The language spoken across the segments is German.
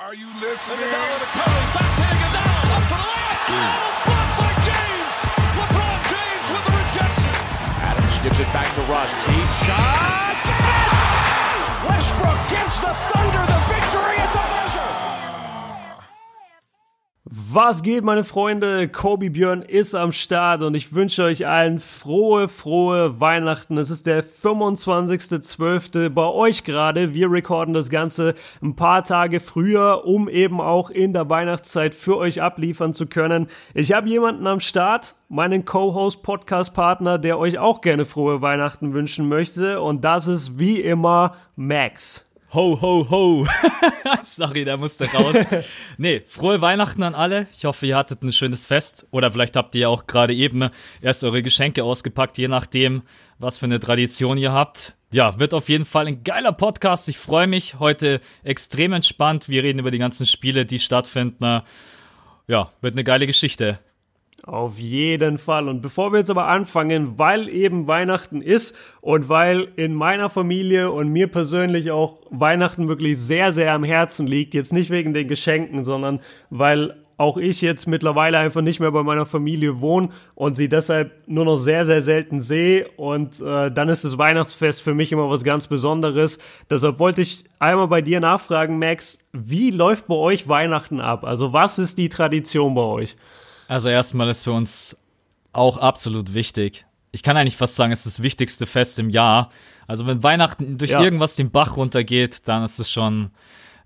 Are you listening? Iguodala to Curry, back to Iguodala, up for the layup. Oh, blocked by James. LeBron James with the rejection. Adams gives it back to Rush. Deep shot. Westbrook gives the Thunder the Was geht, meine Freunde? Kobe Björn ist am Start und ich wünsche euch allen frohe, frohe Weihnachten. Es ist der 25.12. bei euch gerade. Wir recorden das Ganze ein paar Tage früher, um eben auch in der Weihnachtszeit für euch abliefern zu können. Ich habe jemanden am Start, meinen Co-Host Podcast Partner, der euch auch gerne frohe Weihnachten wünschen möchte und das ist wie immer Max. Ho, ho, ho. Sorry, der musste raus. nee, frohe Weihnachten an alle. Ich hoffe, ihr hattet ein schönes Fest. Oder vielleicht habt ihr ja auch gerade eben erst eure Geschenke ausgepackt, je nachdem, was für eine Tradition ihr habt. Ja, wird auf jeden Fall ein geiler Podcast. Ich freue mich. Heute extrem entspannt. Wir reden über die ganzen Spiele, die stattfinden. Ja, wird eine geile Geschichte. Auf jeden Fall. Und bevor wir jetzt aber anfangen, weil eben Weihnachten ist und weil in meiner Familie und mir persönlich auch Weihnachten wirklich sehr, sehr am Herzen liegt, jetzt nicht wegen den Geschenken, sondern weil auch ich jetzt mittlerweile einfach nicht mehr bei meiner Familie wohne und sie deshalb nur noch sehr, sehr selten sehe. Und äh, dann ist das Weihnachtsfest für mich immer was ganz Besonderes. Deshalb wollte ich einmal bei dir nachfragen, Max, wie läuft bei euch Weihnachten ab? Also was ist die Tradition bei euch? Also erstmal ist für uns auch absolut wichtig. Ich kann eigentlich fast sagen, es ist das wichtigste Fest im Jahr. Also wenn Weihnachten durch Ja. irgendwas den Bach runtergeht, dann ist es schon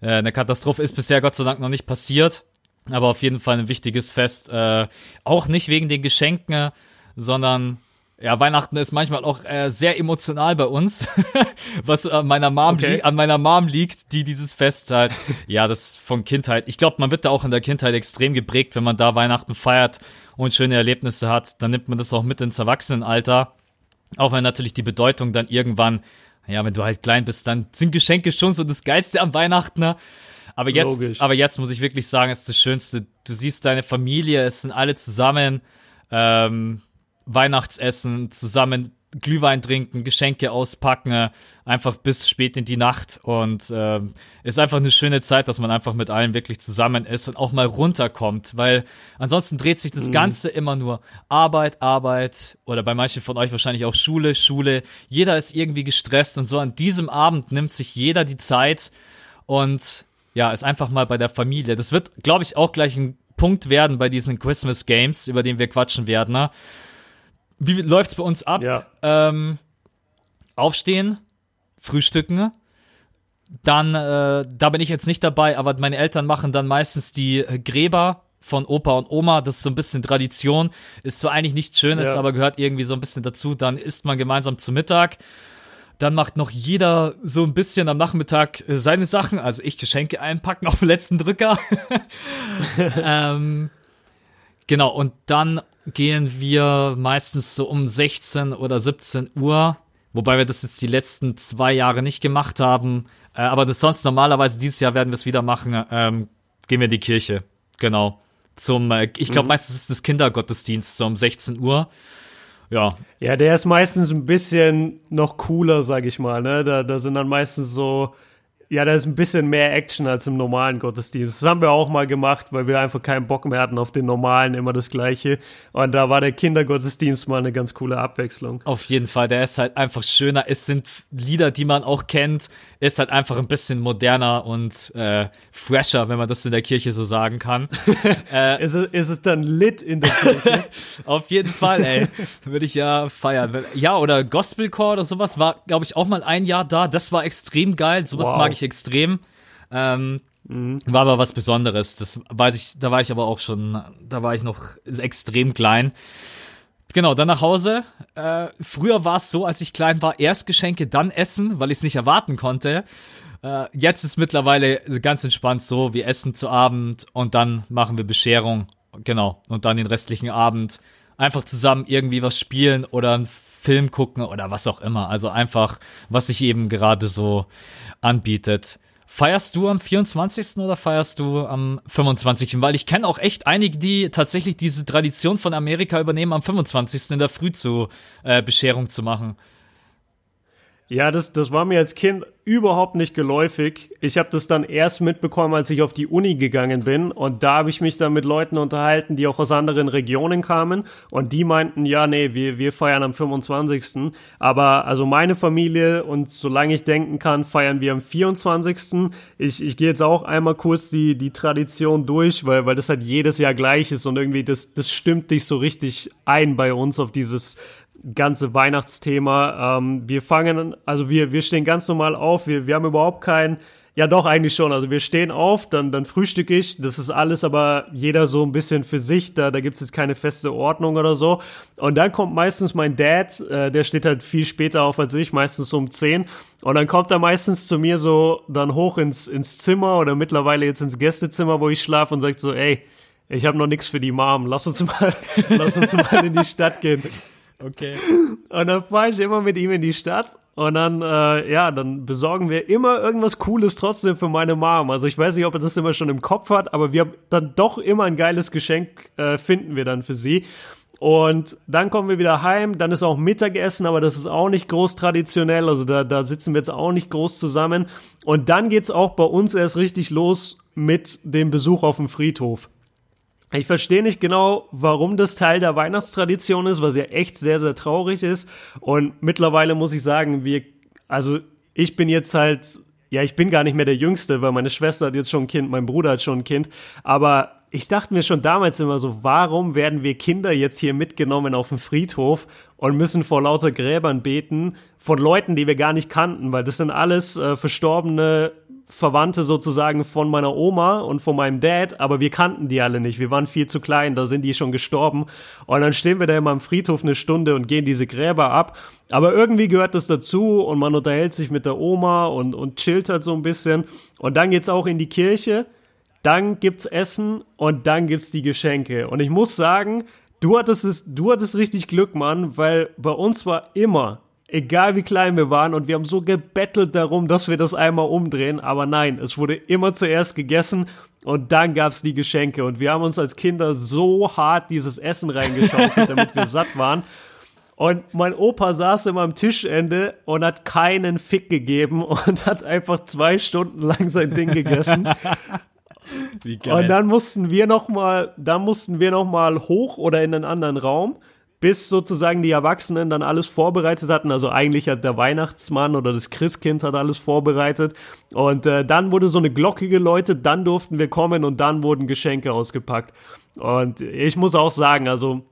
äh, eine Katastrophe. Ist bisher Gott sei Dank noch nicht passiert, aber auf jeden Fall ein wichtiges Fest. Äh, auch nicht wegen den Geschenken, sondern ja, Weihnachten ist manchmal auch äh, sehr emotional bei uns, was an meiner Mom Okay. an meiner Mom liegt, die dieses Fest halt, ja, das von Kindheit. Ich glaube, man wird da auch in der Kindheit extrem geprägt, wenn man da Weihnachten feiert und schöne Erlebnisse hat, dann nimmt man das auch mit ins Erwachsenenalter. Auch wenn natürlich die Bedeutung dann irgendwann, ja, wenn du halt klein bist, dann sind Geschenke schon so das Geilste am Weihnachten. Ne? Aber jetzt, Logisch. aber jetzt muss ich wirklich sagen, es ist das Schönste. Du siehst deine Familie, es sind alle zusammen, ähm, Weihnachtsessen, zusammen Glühwein trinken, Geschenke auspacken, äh, einfach bis spät in die Nacht und ähm, ist einfach eine schöne Zeit, dass man einfach mit allen wirklich zusammen ist und auch mal runterkommt, weil ansonsten dreht sich das Ganze immer nur Arbeit, Arbeit oder bei manchen von euch wahrscheinlich auch Schule, Schule. Jeder ist irgendwie gestresst und so an diesem Abend nimmt sich jeder die Zeit und ja, ist einfach mal bei der Familie. Das wird, glaube ich, auch gleich ein Punkt werden bei diesen Christmas Games, über den wir quatschen werden. Ne? Wie läuft's bei uns ab? Ja. Ähm, aufstehen, frühstücken. Dann, äh, da bin ich jetzt nicht dabei, aber meine Eltern machen dann meistens die Gräber von Opa und Oma. Das ist so ein bisschen Tradition. Ist zwar eigentlich nichts Schönes, Ja. aber gehört irgendwie so ein bisschen dazu. Dann isst man gemeinsam zu Mittag. Dann macht noch jeder so ein bisschen am Nachmittag äh, seine Sachen. Also ich Geschenke einpacken auf den letzten Drücker. ähm, genau, und dann gehen wir meistens so um 16 oder 17 Uhr. Wobei wir das jetzt die letzten zwei Jahre nicht gemacht haben. Äh, aber das sonst normalerweise dieses Jahr werden wir es wieder machen. Ähm, gehen wir in die Kirche. Genau. Zum, äh, ich glaube, meistens ist das Kindergottesdienst so um 16 Uhr. Ja, Ja, der ist meistens ein bisschen noch cooler, sag ich mal. Ne? Da, da sind dann meistens so, ja, da ist ein bisschen mehr Action als im normalen Gottesdienst. Das haben wir auch mal gemacht, weil wir einfach keinen Bock mehr hatten auf den normalen, immer das Gleiche. Und da war der Kindergottesdienst mal eine ganz coole Abwechslung. Auf jeden Fall, der ist halt einfach schöner. Es sind Lieder, die man auch kennt. Ist halt einfach ein bisschen moderner und äh, fresher, wenn man das in der Kirche so sagen kann. Ist es, ist es dann lit in der Kirche? Auf jeden Fall, ey. Würde ich ja feiern. Ja, oder Gospelchor oder sowas war, glaube ich, auch mal ein Jahr da. Das war extrem geil. Sowas Wow. mag ich extrem. Ähm, War aber was Besonderes. Das weiß ich, da war ich aber auch schon, da war ich noch extrem klein. Genau, dann nach Hause. Äh, früher war es so, als ich klein war, erst Geschenke, dann essen, weil ich es nicht erwarten konnte. Äh, jetzt ist mittlerweile ganz entspannt so, wir essen zu Abend und dann machen wir Bescherung. Genau. Und dann den restlichen Abend einfach zusammen irgendwie was spielen oder einen Film gucken oder was auch immer. Also einfach, was sich eben gerade so anbietet. Feierst du am 24. oder feierst du am 25.? Weil ich kenne auch echt einige, die tatsächlich diese Tradition von Amerika übernehmen, am 25. in der Früh zu äh, Bescherung zu machen. Ja, das, das war mir als Kind überhaupt nicht geläufig. Ich habe das dann erst mitbekommen, als ich auf die Uni gegangen bin. Und da habe ich mich dann mit Leuten unterhalten, die auch aus anderen Regionen kamen. Und die meinten, ja, nee, wir, wir feiern am 25. Aber also meine Familie und solange ich denken kann, feiern wir am 24. Ich, ich gehe jetzt auch einmal kurz die, die Tradition durch, weil, weil das halt jedes Jahr gleich ist und irgendwie das, das stimmt dich so richtig ein bei uns auf dieses ganze Weihnachtsthema. Ähm, wir fangen, also wir, wir stehen ganz normal auf, wir, wir haben überhaupt kein, ja doch eigentlich schon, also wir stehen auf, dann, dann frühstücke ich, das ist alles aber jeder so ein bisschen für sich, da, da gibt es jetzt keine feste Ordnung oder so. Und dann kommt meistens mein Dad, äh, der steht halt viel später auf als ich, meistens um 10. Und dann kommt er meistens zu mir so dann hoch ins, ins Zimmer oder mittlerweile jetzt ins Gästezimmer, wo ich schlafe und sagt so, ey, ich habe noch nichts für die Mom, lass uns mal, lass uns mal in die Stadt gehen. Okay. Und dann fahre ich immer mit ihm in die Stadt und dann, äh, ja, dann besorgen wir immer irgendwas Cooles trotzdem für meine Mom. Also ich weiß nicht, ob er das immer schon im Kopf hat, aber wir haben dann doch immer ein geiles Geschenk äh, finden wir dann für sie. Und dann kommen wir wieder heim, dann ist auch Mittagessen, aber das ist auch nicht groß traditionell, also da, da sitzen wir jetzt auch nicht groß zusammen. Und dann geht's auch bei uns erst richtig los mit dem Besuch auf dem Friedhof. Ich verstehe nicht genau, warum das Teil der Weihnachtstradition ist, was ja echt sehr, sehr traurig ist. Und mittlerweile muss ich sagen, wir, also ich bin jetzt halt, ja, ich bin gar nicht mehr der Jüngste, weil meine Schwester hat jetzt schon ein Kind, mein Bruder hat schon ein Kind. Aber ich dachte mir schon damals immer so, warum werden wir Kinder jetzt hier mitgenommen auf den Friedhof und müssen vor lauter Gräbern beten von Leuten, die wir gar nicht kannten, weil das sind alles äh, verstorbene Verwandte sozusagen von meiner Oma und von meinem Dad, aber wir kannten die alle nicht. Wir waren viel zu klein, da sind die schon gestorben. Und dann stehen wir da immer am Friedhof eine Stunde und gehen diese Gräber ab. Aber irgendwie gehört das dazu und man unterhält sich mit der Oma und, und chillt halt so ein bisschen. Und dann geht's auch in die Kirche, dann gibt's Essen und dann gibt's die Geschenke. Und ich muss sagen, du hattest es, du hattest richtig Glück, Mann, weil bei uns war immer Egal wie klein wir waren und wir haben so gebettelt darum, dass wir das einmal umdrehen, aber nein, es wurde immer zuerst gegessen und dann gab's die Geschenke und wir haben uns als Kinder so hart dieses Essen reingeschaufelt, damit wir satt waren. Und mein Opa saß immer am Tischende und hat keinen Fick gegeben und hat einfach zwei Stunden lang sein Ding gegessen. Wie geil. Und dann mussten wir noch mal, dann mussten wir noch mal hoch oder in einen anderen Raum bis sozusagen die Erwachsenen dann alles vorbereitet hatten. Also eigentlich hat der Weihnachtsmann oder das Christkind hat alles vorbereitet. Und äh, dann wurde so eine Glocke geläutet, dann durften wir kommen und dann wurden Geschenke ausgepackt. Und ich muss auch sagen, also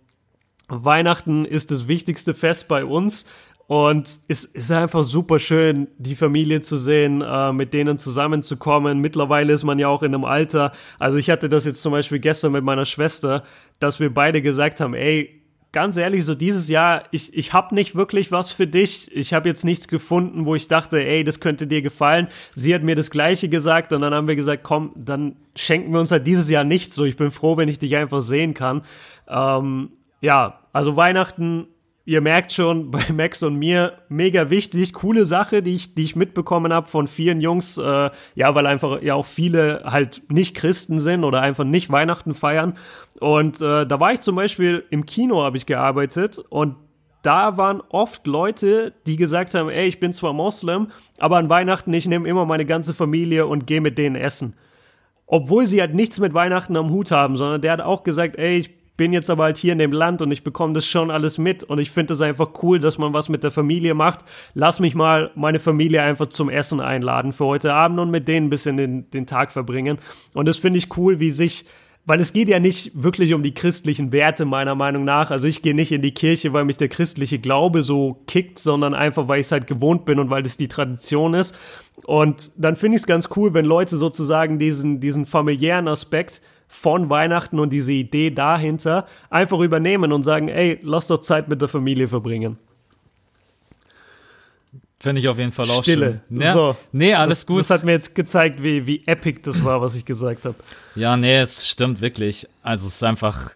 Weihnachten ist das wichtigste Fest bei uns. Und es ist einfach super schön, die Familie zu sehen, äh, mit denen zusammenzukommen. Mittlerweile ist man ja auch in einem Alter. Also ich hatte das jetzt zum Beispiel gestern mit meiner Schwester, dass wir beide gesagt haben, ey, ganz ehrlich, so dieses Jahr, ich, ich habe nicht wirklich was für dich. Ich habe jetzt nichts gefunden, wo ich dachte, ey, das könnte dir gefallen. Sie hat mir das Gleiche gesagt und dann haben wir gesagt, komm, dann schenken wir uns halt dieses Jahr nichts so. Ich bin froh, wenn ich dich einfach sehen kann. Ähm, ja, also Weihnachten ihr merkt schon, bei Max und mir mega wichtig, coole Sache, die ich, die ich mitbekommen habe von vielen Jungs, äh, ja, weil einfach ja auch viele halt nicht Christen sind oder einfach nicht Weihnachten feiern. Und äh, da war ich zum Beispiel im Kino, habe ich gearbeitet und da waren oft Leute, die gesagt haben, ey, ich bin zwar Moslem, aber an Weihnachten, ich nehme immer meine ganze Familie und gehe mit denen essen. Obwohl sie halt nichts mit Weihnachten am Hut haben, sondern der hat auch gesagt, ey, ich bin jetzt aber halt hier in dem Land und ich bekomme das schon alles mit und ich finde es einfach cool, dass man was mit der Familie macht. Lass mich mal meine Familie einfach zum Essen einladen für heute Abend und mit denen ein bisschen den, den Tag verbringen. Und das finde ich cool, wie sich weil es geht ja nicht wirklich um die christlichen Werte meiner Meinung nach. Also ich gehe nicht in die Kirche, weil mich der christliche Glaube so kickt, sondern einfach, weil ich es halt gewohnt bin und weil das die Tradition ist. Und dann finde ich es ganz cool, wenn Leute sozusagen diesen, diesen familiären Aspekt von Weihnachten und diese Idee dahinter einfach übernehmen und sagen, ey, lass doch Zeit mit der Familie verbringen. Finde ich auf jeden Fall auch Stille. schön. Ja, so. Nee, alles das, gut. Das hat mir jetzt gezeigt, wie, wie epic das war, was ich gesagt habe. Ja, nee, es stimmt wirklich. Also es ist einfach.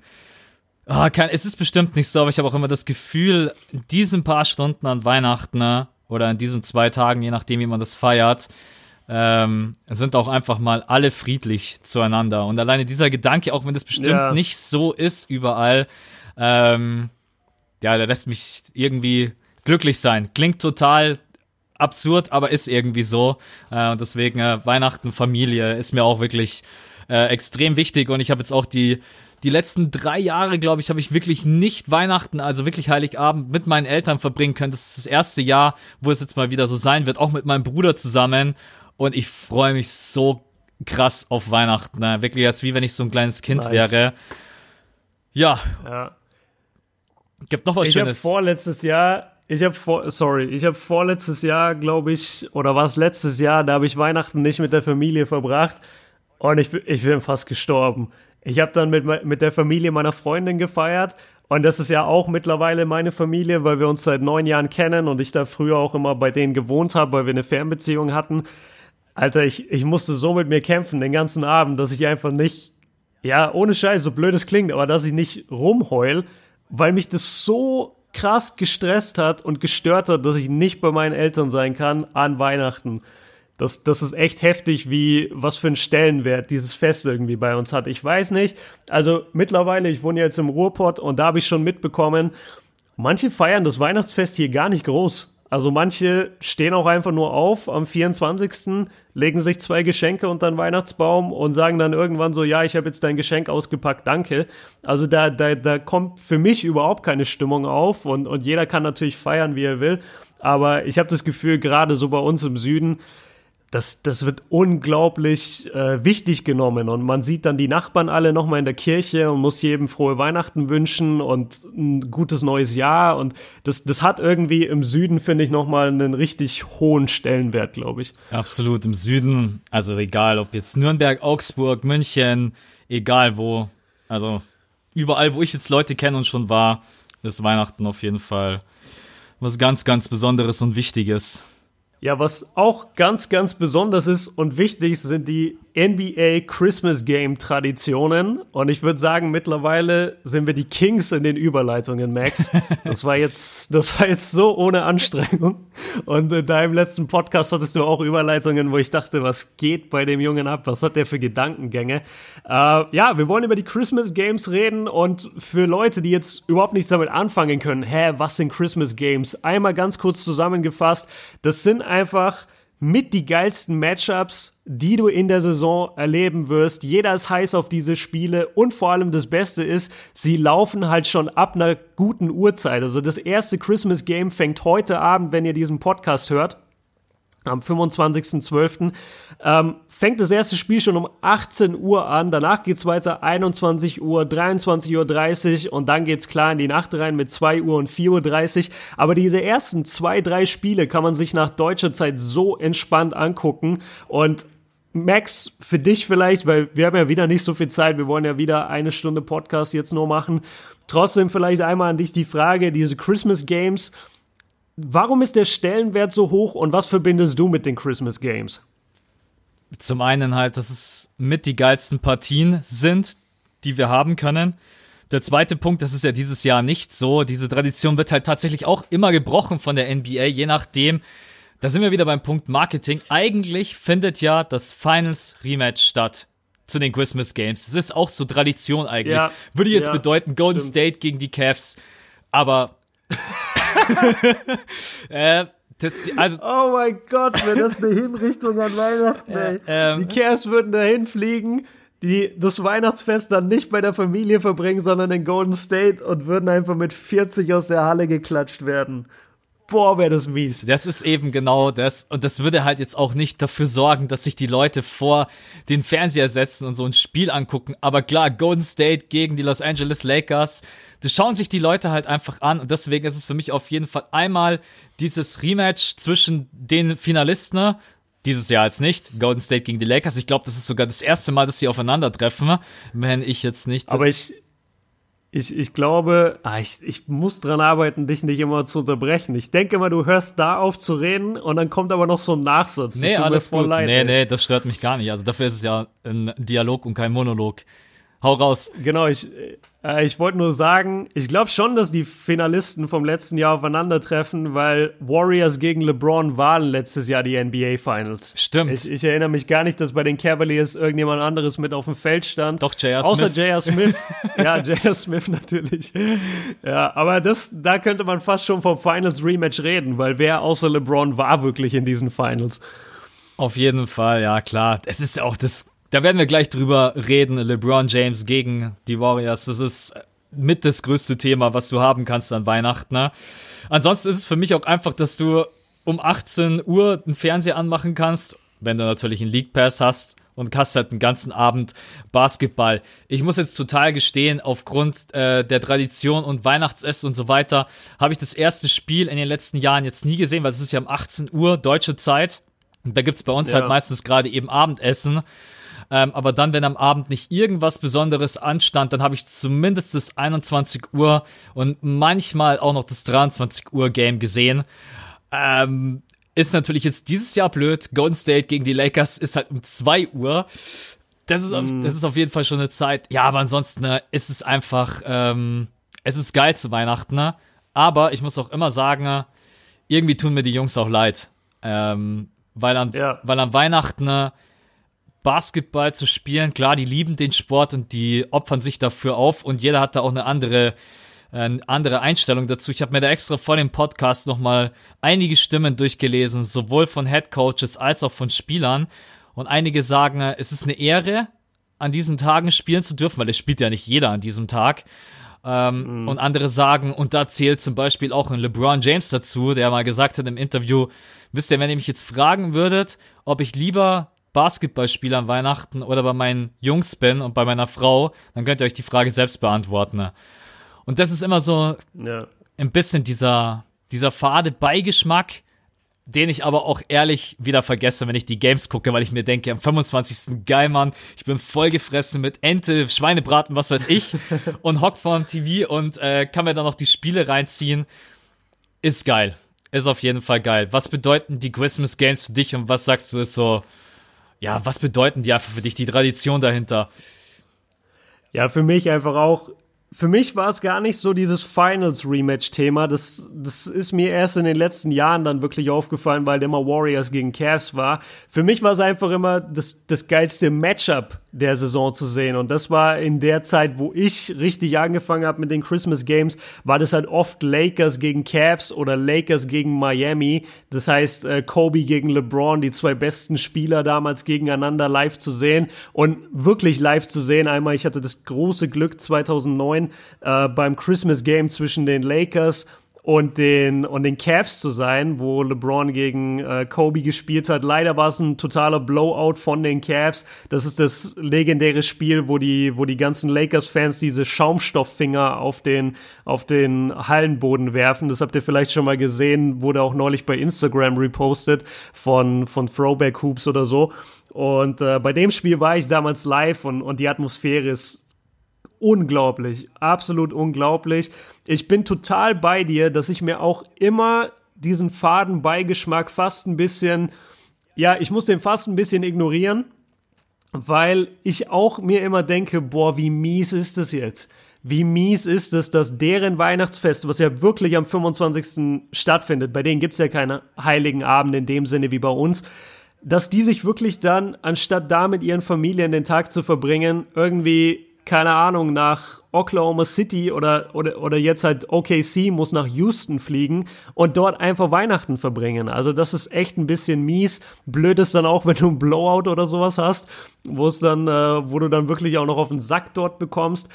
Oh, kein, es ist bestimmt nicht so, aber ich habe auch immer das Gefühl, in diesen paar Stunden an Weihnachten ne, oder in diesen zwei Tagen, je nachdem, wie man das feiert, ähm, sind auch einfach mal alle friedlich zueinander. Und alleine dieser Gedanke, auch wenn das bestimmt Ja. nicht so ist überall, ähm, ja, der lässt mich irgendwie glücklich sein. Klingt total absurd, aber ist irgendwie so. Äh, deswegen äh, Weihnachten, Familie ist mir auch wirklich äh, extrem wichtig und ich habe jetzt auch die die letzten drei Jahre, glaube ich, habe ich wirklich nicht Weihnachten, also wirklich Heiligabend mit meinen Eltern verbringen können. Das ist das erste Jahr, wo es jetzt mal wieder so sein wird, auch mit meinem Bruder zusammen. Und ich freue mich so krass auf Weihnachten. Ne? Wirklich, als wie wenn ich so ein kleines Kind Nice. wäre. Ja, Ja. gibt noch was Ich habe Schönes. vorletztes Jahr, ich habe vor, sorry, ich habe vorletztes Jahr, glaube ich, oder war es letztes Jahr, da habe ich Weihnachten nicht mit der Familie verbracht und ich, bin- ich bin fast gestorben. Ich habe dann mit, mit der Familie meiner Freundin gefeiert und das ist ja auch mittlerweile meine Familie, weil wir uns seit neun Jahren kennen und ich da früher auch immer bei denen gewohnt habe, weil wir eine Fernbeziehung hatten. Alter, ich, ich musste so mit mir kämpfen den ganzen Abend, dass ich einfach nicht ja, ohne Scheiß, so blöd es klingt, aber dass ich nicht rumheul, weil mich das so krass gestresst hat und gestört hat, dass ich nicht bei meinen Eltern sein kann an Weihnachten. Das, das ist echt heftig, wie, was für einen Stellenwert dieses Fest irgendwie bei uns hat. Ich weiß nicht. Also mittlerweile, ich wohne jetzt im Ruhrpott und da habe ich schon mitbekommen, manche feiern das Weihnachtsfest hier gar nicht groß. Also manche stehen auch einfach nur auf am 24., legen sich zwei Geschenke unter den Weihnachtsbaum und sagen dann irgendwann so, ja, ich habe jetzt dein Geschenk ausgepackt, danke. Also da, da, da kommt für mich überhaupt keine Stimmung auf und, und jeder kann natürlich feiern, wie er will. Aber ich habe das Gefühl, gerade so bei uns im Süden, das, das wird unglaublich äh, wichtig genommen und man sieht dann die Nachbarn alle nochmal in der Kirche und muss jedem frohe Weihnachten wünschen und ein gutes neues Jahr und das, das hat irgendwie im Süden, finde ich, nochmal einen richtig hohen Stellenwert, glaube ich. Absolut im Süden. Also egal, ob jetzt Nürnberg, Augsburg, München, egal wo. Also überall, wo ich jetzt Leute kenne und schon war, ist Weihnachten auf jeden Fall was ganz, ganz Besonderes und Wichtiges. Ja, was auch ganz, ganz besonders ist und wichtig sind die NBA Christmas Game Traditionen. Und ich würde sagen, mittlerweile sind wir die Kings in den Überleitungen, Max. Das war jetzt, das war jetzt so ohne Anstrengung. Und in deinem letzten Podcast hattest du auch Überleitungen, wo ich dachte, was geht bei dem Jungen ab? Was hat der für Gedankengänge? Äh, ja, wir wollen über die Christmas Games reden und für Leute, die jetzt überhaupt nichts damit anfangen können, hä, was sind Christmas Games? Einmal ganz kurz zusammengefasst, das sind einfach mit die geilsten Matchups, die du in der Saison erleben wirst. Jeder ist heiß auf diese Spiele und vor allem das Beste ist, sie laufen halt schon ab einer guten Uhrzeit. Also das erste Christmas Game fängt heute Abend, wenn ihr diesen Podcast hört am 25.12. Ähm, fängt das erste Spiel schon um 18 Uhr an. Danach geht's weiter 21 Uhr, 23.30 Uhr und dann geht's klar in die Nacht rein mit 2 Uhr und 4.30 Uhr. Aber diese ersten zwei, drei Spiele kann man sich nach deutscher Zeit so entspannt angucken und Max, für dich vielleicht, weil wir haben ja wieder nicht so viel Zeit, wir wollen ja wieder eine Stunde Podcast jetzt nur machen. Trotzdem vielleicht einmal an dich die Frage, diese Christmas Games, Warum ist der Stellenwert so hoch und was verbindest du mit den Christmas Games? Zum einen halt, dass es mit die geilsten Partien sind, die wir haben können. Der zweite Punkt, das ist ja dieses Jahr nicht so. Diese Tradition wird halt tatsächlich auch immer gebrochen von der NBA, je nachdem. Da sind wir wieder beim Punkt Marketing. Eigentlich findet ja das Finals Rematch statt zu den Christmas Games. Das ist auch so Tradition eigentlich. Ja, Würde jetzt ja, bedeuten Golden stimmt. State gegen die Cavs. Aber äh, das, also Oh mein Gott, wäre das eine Hinrichtung an Weihnachten, ey. ähm, die Cavs würden dahin fliegen, die das Weihnachtsfest dann nicht bei der Familie verbringen, sondern in Golden State und würden einfach mit 40 aus der Halle geklatscht werden. Boah, wäre das mies. Das ist eben genau das. Und das würde halt jetzt auch nicht dafür sorgen, dass sich die Leute vor den Fernseher setzen und so ein Spiel angucken. Aber klar, Golden State gegen die Los Angeles Lakers, das schauen sich die Leute halt einfach an. Und deswegen ist es für mich auf jeden Fall einmal dieses Rematch zwischen den Finalisten. Dieses Jahr jetzt nicht. Golden State gegen die Lakers. Ich glaube, das ist sogar das erste Mal, dass sie aufeinandertreffen. Wenn ich jetzt nicht. Aber ich, ich, ich glaube, ah, ich, ich muss dran arbeiten, dich nicht immer zu unterbrechen. Ich denke immer, du hörst da auf zu reden und dann kommt aber noch so ein Nachsatz. Nee, alles gut. leid, nee, ey. nee, das stört mich gar nicht. Also dafür ist es ja ein Dialog und kein Monolog. Hau raus. Genau, ich, Äh, ich wollte nur sagen, ich glaube schon, dass die Finalisten vom letzten Jahr aufeinandertreffen, weil Warriors gegen LeBron waren letztes Jahr die NBA Finals. Stimmt. Ich, ich erinnere mich gar nicht, dass bei den Cavaliers irgendjemand anderes mit auf dem Feld stand. Doch, J.R. Außer Smith. J.R. Smith. ja, J.R. Smith natürlich. Ja, aber das, da könnte man fast schon vom Finals Rematch reden, weil wer außer LeBron war wirklich in diesen Finals? Auf jeden Fall, ja klar. Es ist ja auch das, da werden wir gleich drüber reden, LeBron James gegen die Warriors. Das ist mit das größte Thema, was du haben kannst an Weihnachten. Ne? Ansonsten ist es für mich auch einfach, dass du um 18 Uhr einen Fernseher anmachen kannst, wenn du natürlich einen League Pass hast und hast halt einen ganzen Abend Basketball. Ich muss jetzt total gestehen, aufgrund äh, der Tradition und Weihnachtsessen und so weiter, habe ich das erste Spiel in den letzten Jahren jetzt nie gesehen, weil es ist ja um 18 Uhr deutsche Zeit. Und da gibt's bei uns Ja. halt meistens gerade eben Abendessen. Ähm, aber dann, wenn am Abend nicht irgendwas Besonderes anstand, dann habe ich zumindest das 21 Uhr und manchmal auch noch das 23 Uhr Game gesehen. Ähm, ist natürlich jetzt dieses Jahr blöd. Golden State gegen die Lakers ist halt um 2 Uhr. Das ist, auf, das ist auf jeden Fall schon eine Zeit. Ja, aber ansonsten ne, ist es einfach, ähm, es ist geil zu Weihnachten. Ne? Aber ich muss auch immer sagen, ne, irgendwie tun mir die Jungs auch leid. Ähm, weil, an, Ja. weil an Weihnachten ne, Basketball zu spielen, klar, die lieben den Sport und die opfern sich dafür auf und jeder hat da auch eine andere, eine andere Einstellung dazu. Ich habe mir da extra vor dem Podcast nochmal einige Stimmen durchgelesen, sowohl von Head Coaches als auch von Spielern. Und einige sagen, äh, es ist eine Ehre, an diesen Tagen spielen zu dürfen, weil es spielt ja nicht jeder an diesem Tag. Ähm, Und andere sagen, und da zählt zum Beispiel auch ein LeBron James dazu, der mal gesagt hat im Interview, wisst ihr, wenn ihr mich jetzt fragen würdet, ob ich lieber Basketball spiele an Weihnachten oder bei meinen Jungs bin und bei meiner Frau, dann könnt ihr euch die Frage selbst beantworten. ne? Und das ist immer so Ja. ein bisschen dieser, dieser fade Beigeschmack, den ich aber auch ehrlich wieder vergesse, wenn ich die Games gucke, weil ich mir denke, am 25. geil, Mann, ich bin vollgefressen mit Ente, Schweinebraten, was weiß ich, und hock vorm TV und äh, kann mir dann noch die Spiele reinziehen. Ist geil. Ist auf jeden Fall geil. Was bedeuten die Christmas Games für dich und was sagst du ist so, ja, was bedeuten die einfach für dich, die Tradition dahinter? Ja, für mich einfach auch. Für mich war es gar nicht so dieses Finals-Rematch-Thema. Das, das ist mir erst in den letzten Jahren dann wirklich aufgefallen, weil immer Warriors gegen Cavs war. Für mich war es einfach immer das, das geilste Matchup der Saison zu sehen. Und das war in der Zeit, wo ich richtig angefangen habe mit den Christmas Games, war das halt oft Lakers gegen Cavs oder Lakers gegen Miami. Das heißt, äh, Kobe gegen LeBron, die zwei besten Spieler damals gegeneinander live zu sehen und wirklich live zu sehen. Einmal, ich hatte das große Glück 2009 äh, beim Christmas Game zwischen den Lakers und den, und den Cavs zu sein, wo LeBron gegen äh, Kobe gespielt hat. Leider war es ein totaler Blowout von den Cavs. Das ist das legendäre Spiel, wo die, wo die ganzen Lakers-Fans diese Schaumstofffinger auf den, auf den Hallenboden werfen. Das habt ihr vielleicht schon mal gesehen, wurde auch neulich bei Instagram repostet von, von Throwback Hoops oder so. Und äh, bei dem Spiel war ich damals live und, und die Atmosphäre ist unglaublich, absolut unglaublich. Ich bin total bei dir, dass ich mir auch immer diesen faden Beigeschmack fast ein bisschen, ja, ich muss den fast ein bisschen ignorieren, weil ich auch mir immer denke, boah, wie mies ist das jetzt? Wie mies ist es, dass deren Weihnachtsfest, was ja wirklich am 25. stattfindet, bei denen gibt's ja keine heiligen Abende in dem Sinne wie bei uns, dass die sich wirklich dann, anstatt da mit ihren Familien den Tag zu verbringen, irgendwie, keine Ahnung, nach Oklahoma City oder, oder, oder jetzt halt OKC muss nach Houston fliegen und dort einfach Weihnachten verbringen. Also das ist echt ein bisschen mies. Blöd ist dann auch, wenn du ein Blowout oder sowas hast, wo es dann, äh, wo du dann wirklich auch noch auf den Sack dort bekommst.